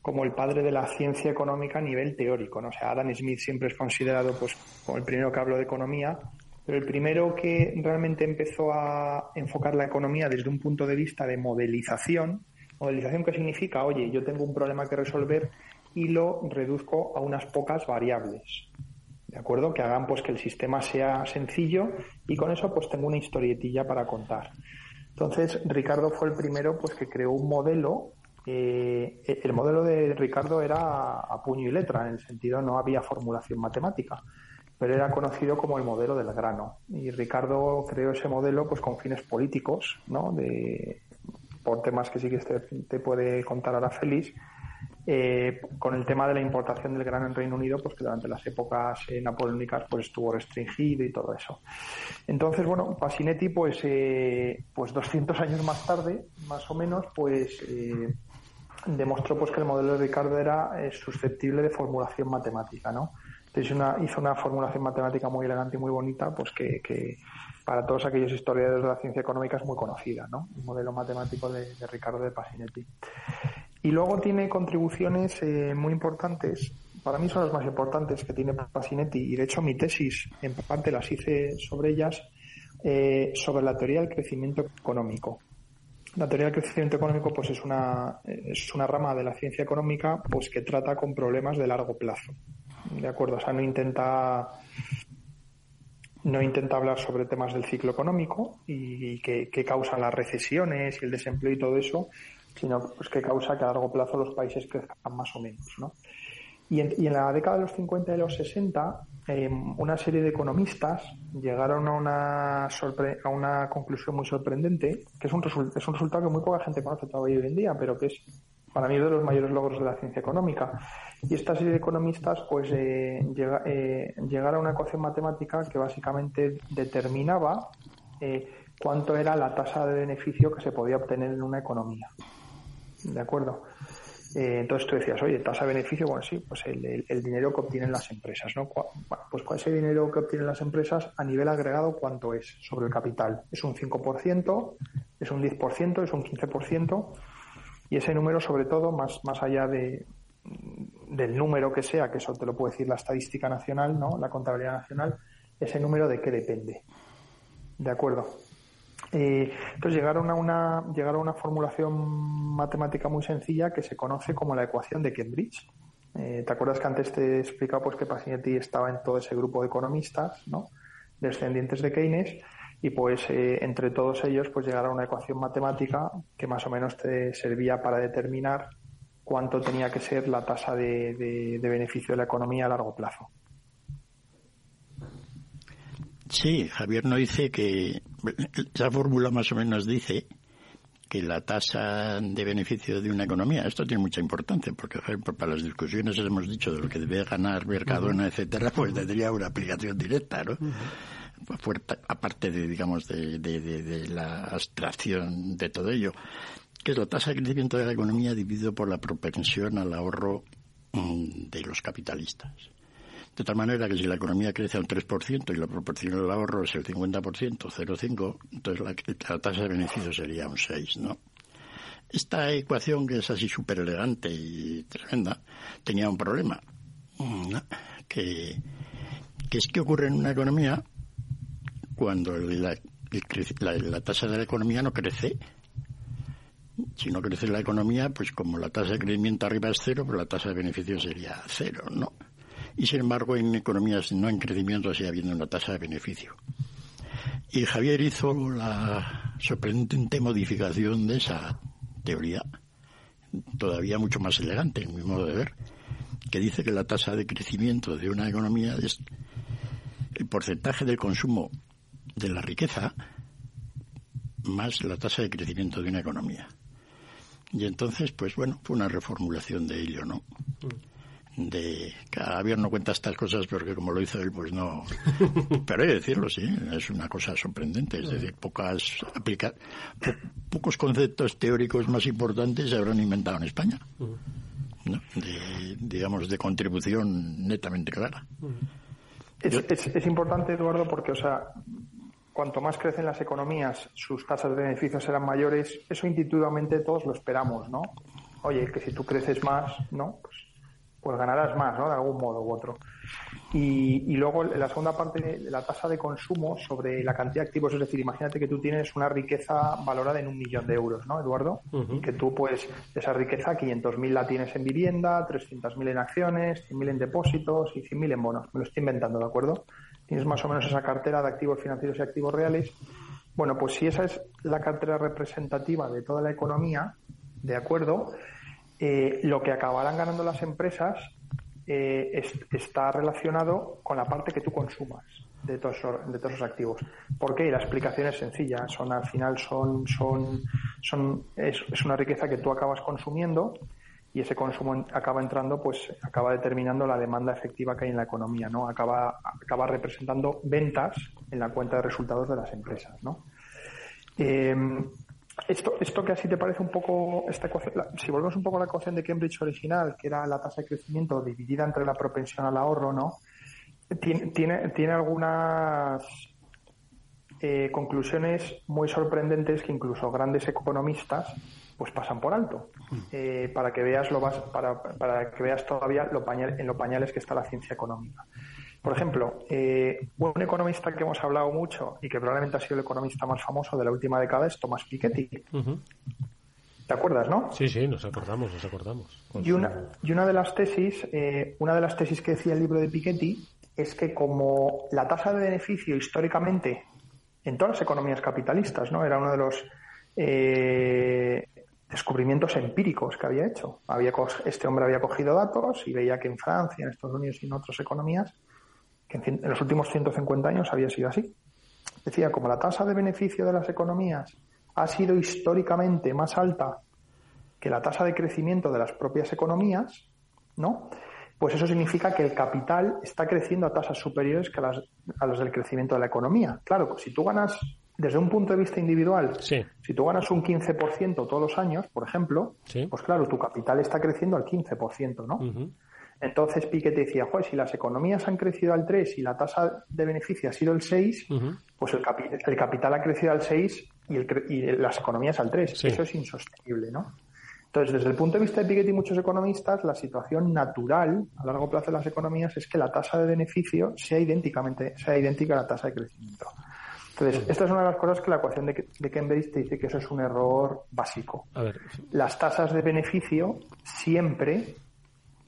como el padre de la ciencia económica a nivel teórico, ¿no? O sea, Adam Smith siempre es considerado pues como el primero que habló de economía, pero el primero que realmente empezó a enfocar la economía desde un punto de vista de modelización, modelización que significa, oye, yo tengo un problema que resolver y lo reduzco a unas pocas variables. ¿De acuerdo? Que hagan pues que el sistema sea sencillo y con eso pues tengo una historietilla para contar. Entonces, Ricardo fue el primero pues que creó un modelo. Eh, el modelo de Ricardo era a puño y letra, en el sentido no había formulación matemática, pero era conocido como el modelo del grano. Y Ricardo creó ese modelo pues con fines políticos, ¿no? De, por temas que sí que te, puede contar ahora Félix, eh, con el tema de la importación del grano en Reino Unido, pues que durante las épocas eh, napoleónicas pues estuvo restringido y todo eso. Entonces, bueno, Pasinetti, pues, eh, pues 200 años más tarde, más o menos, pues demostró pues que el modelo de Ricardo era susceptible de formulación matemática, ¿no? Entonces hizo una formulación matemática muy elegante y muy bonita, pues que, para todos aquellos historiadores de la ciencia económica es muy conocida, ¿no? El modelo matemático de Ricardo de Pasinetti. Y luego tiene contribuciones eh, muy importantes, para mí son las más importantes que tiene Pasinetti, y de hecho mi tesis en parte las hice sobre ellas, eh, sobre la teoría del crecimiento económico. La teoría del crecimiento económico pues es una, es una rama de la ciencia económica pues que trata con problemas de largo plazo. ¿De acuerdo? O sea, no intenta no intenta hablar sobre temas del ciclo económico y, que, que, causan las recesiones y el desempleo y todo eso, sino pues, que causa que a largo plazo los países crezcan más o menos. ¿no? Y, en, la década de los 50 y los 60, em, una serie de economistas llegaron a una, a una conclusión muy sorprendente, que es un, es un resultado que muy poca gente conoce todavía hoy en día, pero que es para mí uno de los mayores logros de la ciencia económica. Y esta serie de economistas pues eh, eh, llegaron a una ecuación matemática que básicamente determinaba eh, cuánto era la tasa de beneficio que se podía obtener en una economía. ¿De acuerdo? Eh, entonces tú decías, oye, tasa de beneficio, bueno, sí, pues el, dinero que obtienen las empresas, ¿no? Bueno, pues ese dinero que obtienen las empresas a nivel agregado, ¿cuánto es sobre el capital? ¿Es un 5%? ¿Es un 10%? ¿Es un 15%? Y ese número, sobre todo, más, más allá de, del número que sea, que eso te lo puede decir la estadística nacional, ¿no? La contabilidad nacional, ese número de qué depende. ¿De acuerdo? Entonces llegaron a una llegaron a una formulación matemática muy sencilla que se conoce como la ecuación de Cambridge. Eh, ¿Te acuerdas que antes te he explicado pues, que Pacinetti estaba en todo ese grupo de economistas, ¿no? descendientes de Keynes? Y pues eh, entre todos ellos pues llegaron a una ecuación matemática que más o menos te servía para determinar cuánto tenía que ser la tasa de beneficio de la economía a largo plazo. Sí, Javier no dice que esa fórmula más o menos dice que la tasa de beneficio de una economía, esto tiene mucha importancia, porque para las discusiones hemos dicho de lo que debe ganar Mercadona, etcétera, pues tendría una aplicación directa, ¿no? aparte de, digamos, de, de, la abstracción de todo ello, que es la tasa de crecimiento de la economía dividido por la propensión al ahorro mm, de los capitalistas. De tal manera que si la economía crece a un 3% y la proporción del ahorro es el 50%, 0,5, entonces la, tasa de beneficio sería un 6, ¿no? Esta ecuación, que es así súper elegante y tremenda, tenía un problema. Que, que es que ocurre en una economía cuando la, la, tasa de la economía no crece. Si no crece la economía, pues como la tasa de crecimiento arriba es cero, pues la tasa de beneficio sería cero, ¿no? Y sin embargo en economías no en crecimiento sigue habiendo una tasa de beneficio. Y Javier hizo la sorprendente modificación de esa teoría, todavía mucho más elegante en mi modo de ver, que dice que la tasa de crecimiento de una economía es el porcentaje del consumo de la riqueza más la tasa de crecimiento de una economía. Y entonces, pues bueno, fue una reformulación de ello, ¿no? Mm de Javier no cuenta estas cosas porque como lo hizo él pues no. Pero hay que decirlo sí es una cosa sorprendente es decir pocas aplica pocos conceptos teóricos más importantes se habrán inventado en España ¿no? de, digamos de contribución netamente clara. Es, es, importante Eduardo porque o sea cuanto más crecen las economías sus tasas de beneficios serán mayores. Eso intuitivamente todos lo esperamos no oye que si tú creces más no pues pues ganarás más, ¿no? De algún modo u otro. Y, luego la segunda parte, la tasa de consumo sobre la cantidad de activos, es decir, imagínate que tú tienes una riqueza valorada en un millón de euros, ¿no, Eduardo? Que tú, pues, esa riqueza, 500.000 la tienes en vivienda, 300.000 en acciones, 100.000 en depósitos y 100.000 en bonos. Me lo estoy inventando, ¿de acuerdo? Tienes más o menos esa cartera de activos financieros y activos reales. Bueno, pues si esa es la cartera representativa de toda la economía, ¿de acuerdo? Eh, lo que acabarán ganando las empresas eh, está relacionado con la parte que tú consumas de todos, de todos esos activos. ¿Por qué? La explicación es sencilla. Son, al final son, son, son, es, una riqueza que tú acabas consumiendo y ese consumo acaba entrando, pues acaba determinando la demanda efectiva que hay en la economía, ¿no? Acaba, acaba representando ventas en la cuenta de resultados de las empresas, ¿no? Eh, esto, esto que así te parece un poco, esta si volvemos un poco a la ecuación de Cambridge original, que era la tasa de crecimiento dividida entre la propensión al ahorro, ¿no? Tiene, tiene, algunas eh, conclusiones muy sorprendentes que incluso grandes economistas pues pasan por alto eh, para que veas lo para, para que veas todavía lo en lo pañales que está la ciencia económica. Por ejemplo, eh, un economista que hemos hablado mucho y que probablemente ha sido el economista más famoso de la última década es Thomas Piketty. ¿Te acuerdas, no? Sí, sí, nos acordamos, nos acordamos. Y una, y una de las tesis, eh, una de las tesis que decía el libro de Piketty es que como la tasa de beneficio históricamente en todas las economías capitalistas, ¿no? Era uno de los eh, descubrimientos empíricos que había hecho. Había, este hombre había cogido datos y veía que en Francia, en Estados Unidos y en otras economías que en, los últimos 150 años había sido así. Decía, como la tasa de beneficio de las economías ha sido históricamente más alta que la tasa de crecimiento de las propias economías, ¿no? Pues eso significa que el capital está creciendo a tasas superiores que a las, a las del crecimiento de la economía. Claro, si tú ganas desde un punto de vista individual, si tú ganas un 15% todos los años, por ejemplo, pues claro, tu capital está creciendo al 15%, ¿no? Entonces Piketty decía, joder, si las economías han crecido al 3 y la tasa de beneficio ha sido el 6, pues el, el, capital ha crecido al 6 y, el, y las economías al 3. Eso es insostenible, ¿no? Entonces, desde el punto de vista de Piketty y muchos economistas, la situación natural a largo plazo de las economías es que la tasa de beneficio sea idénticamente, sea idéntica a la tasa de crecimiento. Entonces, esta es una de las cosas que la ecuación de, de Cambridge te dice que eso es un error básico. Las tasas de beneficio siempre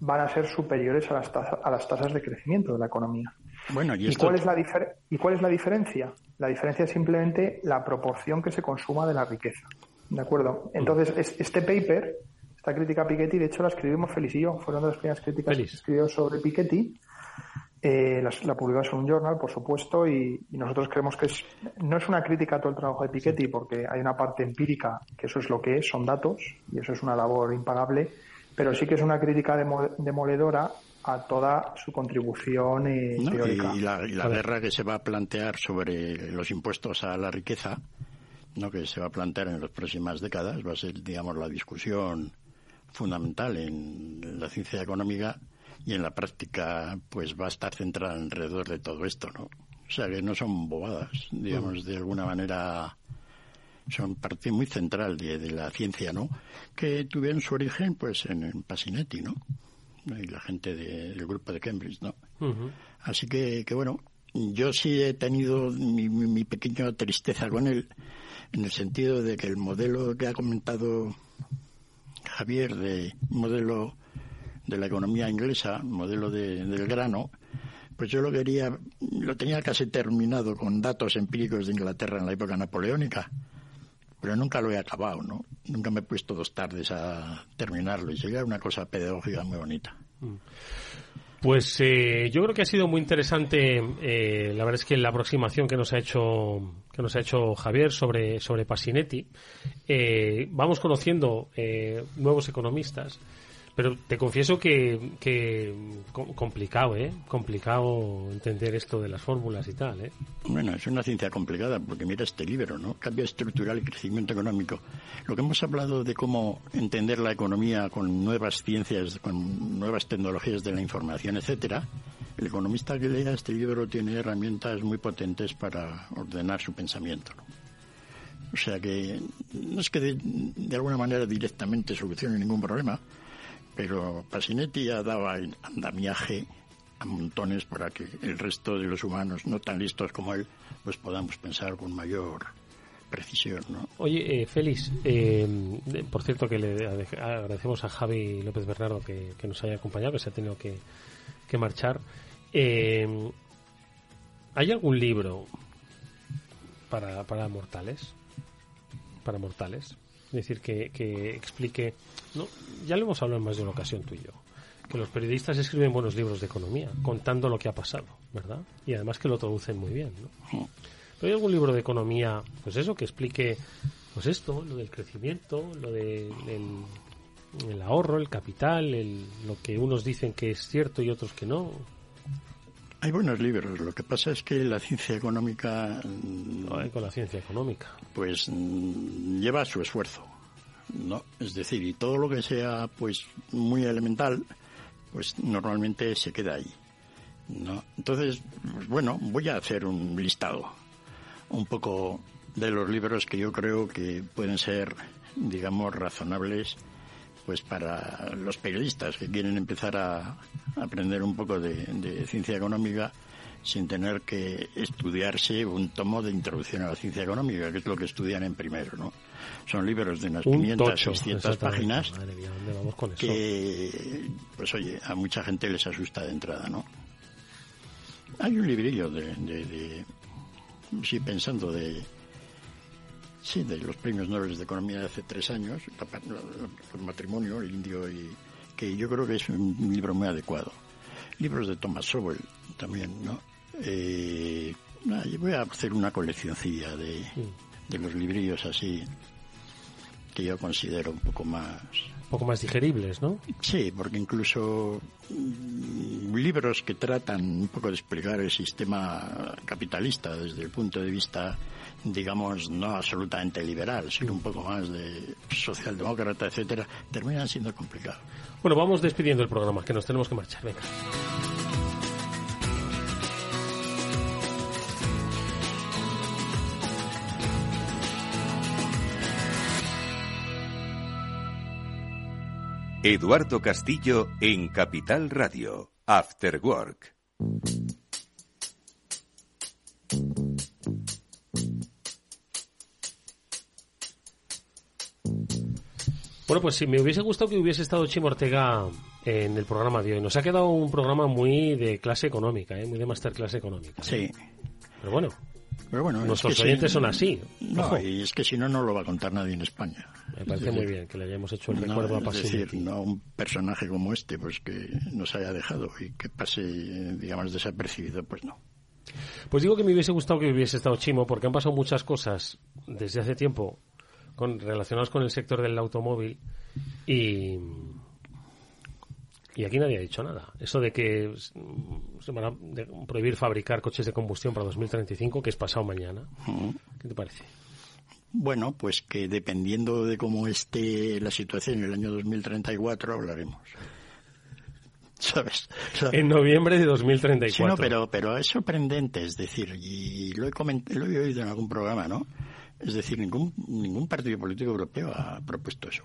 van a ser superiores a las, a las tasas de crecimiento de la economía. Bueno, ¿Y, cuál es la ¿Y cuál es la diferencia? La diferencia es simplemente la proporción que se consuma de la riqueza. ¿De acuerdo? Entonces, este paper, esta crítica a Piketty, de hecho la escribimos Feliz y yo, fueron de las primeras críticas que escribió sobre Piketty. Eh, la, la, publicamos en un journal, por supuesto, y, nosotros creemos que es, no es una crítica a todo el trabajo de Piketty, porque hay una parte empírica, que eso es lo que es, son datos, y eso es una labor impagable, pero sí que es una crítica demoledora a toda su contribución eh, teórica. Y, la, guerra que se va a plantear sobre los impuestos a la riqueza, no que se va a plantear en las próximas décadas, va a ser, digamos, la discusión fundamental en la ciencia económica y en la práctica, pues va a estar centrada alrededor de todo esto, ¿no? O sea que no son bobadas, digamos, de alguna manera son parte muy central de, la ciencia, ¿no? Que tuvieron su origen, pues, en, Pasinetti, ¿no? Y la gente del grupo de Cambridge, ¿no? Así que, que, bueno, yo sí he tenido mi, mi, pequeña tristeza con él, en el sentido de que el modelo que ha comentado Javier, de modelo de la economía inglesa, modelo del grano, pues yo lo quería, lo tenía casi terminado con datos empíricos de Inglaterra en la época napoleónica pero nunca lo he acabado, ¿no? Nunca me he puesto dos tardes a terminarlo y sería una cosa pedagógica muy bonita. Mm. Pues eh, yo creo que ha sido muy interesante. Eh, la verdad es que la aproximación que nos ha hecho que nos ha hecho Javier sobre sobre Pasinetti. Eh, vamos conociendo nuevos economistas pero te confieso que, que complicado, ¿eh? Complicado entender esto de las fórmulas y tal, ¿eh? Bueno, es una ciencia complicada porque mira este libro, ¿no? Cambio estructural y crecimiento económico. Lo que hemos hablado de cómo entender la economía con nuevas ciencias, con nuevas tecnologías de la información, etcétera, el economista que lea este libro tiene herramientas muy potentes para ordenar su pensamiento, ¿no? O sea que no es que de, de alguna manera directamente solucione ningún problema, pero Pasinetti ha dado andamiaje a montones para que el resto de los humanos, no tan listos como él, pues podamos pensar con mayor precisión. ¿no? Oye, eh, Félix, eh, por cierto que le agradecemos a Javi López Bernardo que, nos haya acompañado, que se ha tenido que, marchar. Eh, ¿Hay algún libro para, para mortales? Para mortales. Es decir, que, que explique, ¿no? ya lo hemos hablado en más de una ocasión tú y yo, que los periodistas escriben buenos libros de economía, contando lo que ha pasado, ¿verdad? Y además que lo traducen muy bien, ¿no? Pero hay algún libro de economía, pues eso, que explique, pues esto, lo del crecimiento, lo del el ahorro, el capital, el, lo que unos dicen que es cierto y otros que no. Hay buenos libros. Lo que pasa es que la ciencia económica. No hay con la ciencia económica. Pues mm, lleva su esfuerzo. ¿no? Es decir, y todo lo que sea pues muy elemental, pues normalmente se queda ahí. ¿no? Entonces, pues, bueno, voy a hacer un listado un poco de los libros que yo creo que pueden ser, digamos, razonables pues para los periodistas que quieren empezar a aprender un poco de, ciencia económica sin tener que estudiarse un tomo de introducción a la ciencia económica, que es lo que estudian en primero, ¿no? Son libros de unas 500, 600 páginas que, pues oye, a mucha gente les asusta de entrada, ¿no? Hay un librillo de, de, de sí, pensando de Sí, de los premios Nobel de Economía de hace tres años, el matrimonio, el indio, y que yo creo que es un libro muy adecuado. Libros de Thomas Sowell también, ¿no? Eh, voy a hacer una coleccioncilla de, de los librillos así. que yo considero un poco más un poco más digeribles, ¿no? Sí, porque incluso mm, libros que tratan un poco de explicar el sistema capitalista desde el punto de vista, digamos, no absolutamente liberal, sino un poco más de socialdemócrata, etcétera, terminan siendo complicados. Bueno, vamos despidiendo el programa, que nos tenemos que marchar. Venga. Eduardo Castillo en Capital Radio, After Work. Bueno, pues sí, me hubiese gustado que hubiese estado Chimo Ortega en el programa de hoy. Nos ha quedado un programa muy de clase económica, ¿eh? muy de masterclass económica. Sí. Pero bueno, Pero bueno, nuestros es oyentes si- son así. No, Ojo. y es que si no, no lo va a contar nadie en España. Me parece Es muy bien que le hayamos hecho el no, recuerdo a es Pasini. decir, no un personaje como este, pues que nos haya dejado y que pase, digamos, desapercibido, pues no. Pues digo que me hubiese gustado que hubiese estado Chimo porque han pasado muchas cosas desde hace tiempo con, relacionadas con el sector del automóvil y, y aquí nadie ha dicho nada. Eso de que se van a prohibir fabricar coches de combustión para 2035, que es pasado mañana. ¿Qué te parece? Bueno, pues que dependiendo de cómo esté la situación en el año 2034 hablaremos. ¿Sabes? En noviembre de 2034. Sí, no, pero, pero es sorprendente, es decir, y lo he, coment- lo he oído en algún programa, ¿no? Es decir, ningún, ningún partido político europeo ha propuesto eso.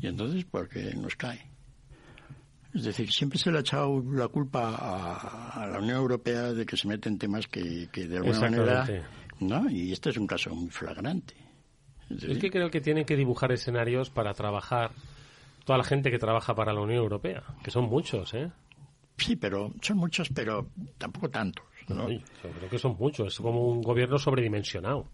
Y entonces, ¿por qué nos cae? Es decir, siempre se le ha echado la culpa a, a la Unión Europea de que se mete en temas que, que de alguna manera... ¿No? Y este es un caso muy flagrante. Es que creo que tienen que dibujar escenarios para trabajar toda la gente que trabaja para la Unión Europea, que son muchos, ¿eh? Sí, pero son muchos, pero tampoco tantos. ¿no? Yo creo que son muchos, es como un gobierno sobredimensionado.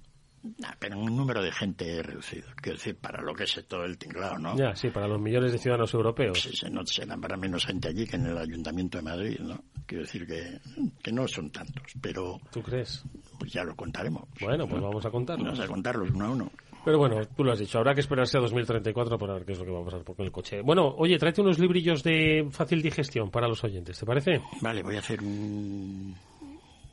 Pero un número de gente reducido. Quiero decir, para lo que es todo el tinglado, ¿no? Ya, sí, para los millones de ciudadanos europeos. Sí, se no para menos gente allí que en el Ayuntamiento de Madrid, ¿no? Quiero decir que, que no son tantos, pero ¿Tú crees? pues ya lo contaremos. Bueno, pues vamos a contarlos. Vamos a contarlos uno a uno. Pero bueno, tú lo has dicho, habrá que esperarse a 2034 para ver qué es lo que va a pasar con el coche. Bueno, oye, tráete unos librillos de fácil digestión para los oyentes, ¿te parece? Vale, voy a hacer un-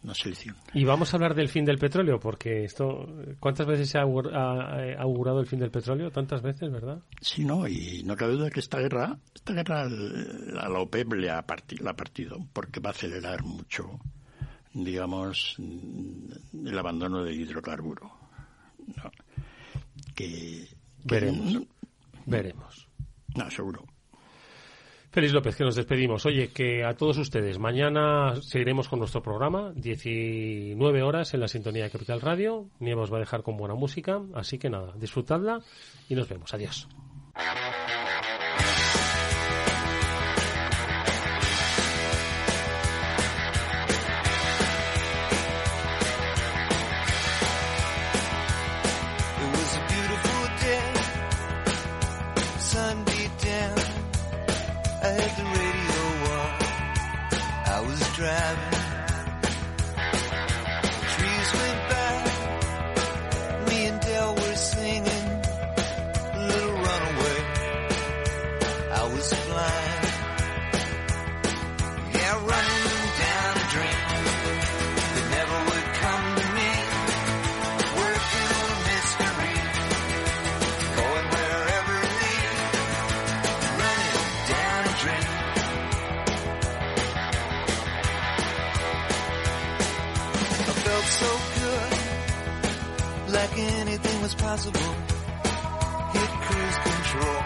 una selección. Y vamos a hablar del fin del petróleo, porque esto, ¿cuántas veces se ha ha augurado el fin del petróleo? Tantas veces, ¿verdad? Sí, no, y no cabe duda que esta guerra, esta guerra al- a la OPEP le ha, parti- la ha partido, porque va a acelerar mucho, digamos, el abandono del hidrocarburo. ¿no? Que, que Veremos. no- Veremos. no, seguro. Félix López, que nos despedimos. Oye, que a todos ustedes, mañana seguiremos con nuestro programa, 19 horas en la sintonía de Capital Radio. Nieva va a dejar con buena música, así que nada, disfrutadla y nos vemos. Adiós. Anything possible. Hit cruise control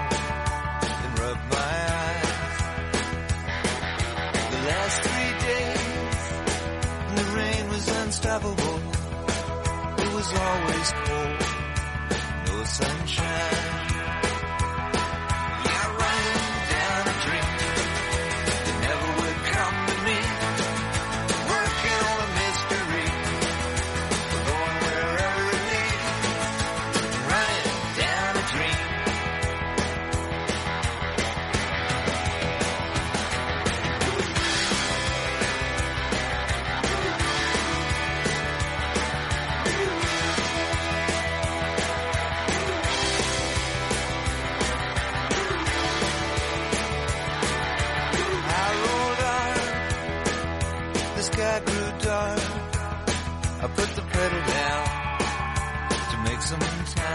and rub my eyes. The last three days, the rain was unstoppable. It was always cold, sometimes.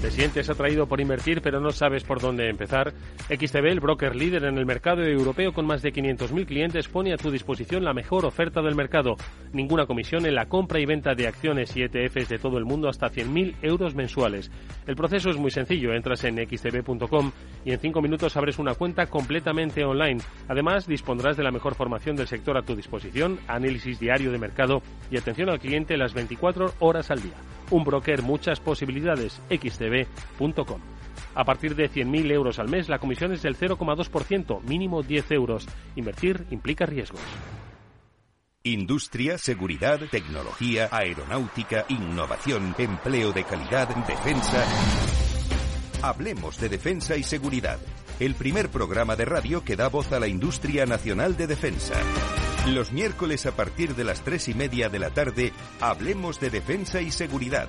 Te sientes atraído por invertir pero no sabes por dónde empezar. XTB, el broker líder en el mercado europeo con más de 500.000 clientes, pone a tu disposición la mejor oferta del mercado. Ninguna comisión en la compra y venta de acciones y ETFs de todo el mundo hasta 100.000 euros mensuales. El proceso es muy sencillo. Entras en xtb.com y en 5 minutos abres una cuenta completamente online. Además, dispondrás de la mejor formación del sector a tu disposición, análisis diario de mercado y atención al cliente las 24 horas al día. Un broker, muchas posibilidades. A partir de 100.000 euros al mes, la comisión es del 0,2%, mínimo 10 euros. Invertir implica riesgos. Industria, seguridad, tecnología, aeronáutica, innovación, empleo de calidad, defensa. Hablemos de defensa y seguridad. El primer programa de radio que da voz a la industria nacional de defensa. Los miércoles a partir de las tres y media de la tarde, hablemos de defensa y seguridad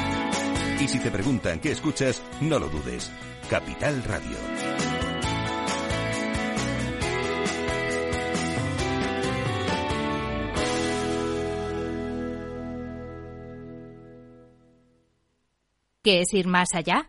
Y si te preguntan qué escuchas, no lo dudes. Capital Radio. ¿Qué es ir más allá?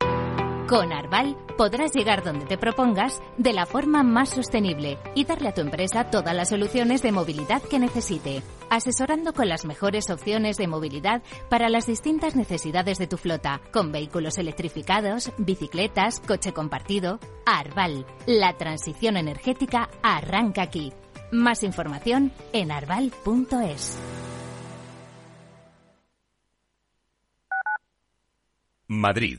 Con Arval podrás llegar donde te propongas de la forma más sostenible y darle a tu empresa todas las soluciones de movilidad que necesite, asesorando con las mejores opciones de movilidad para las distintas necesidades de tu flota, con vehículos electrificados, bicicletas, coche compartido. Arval, la transición energética arranca aquí. Más información en arval.es. Madrid,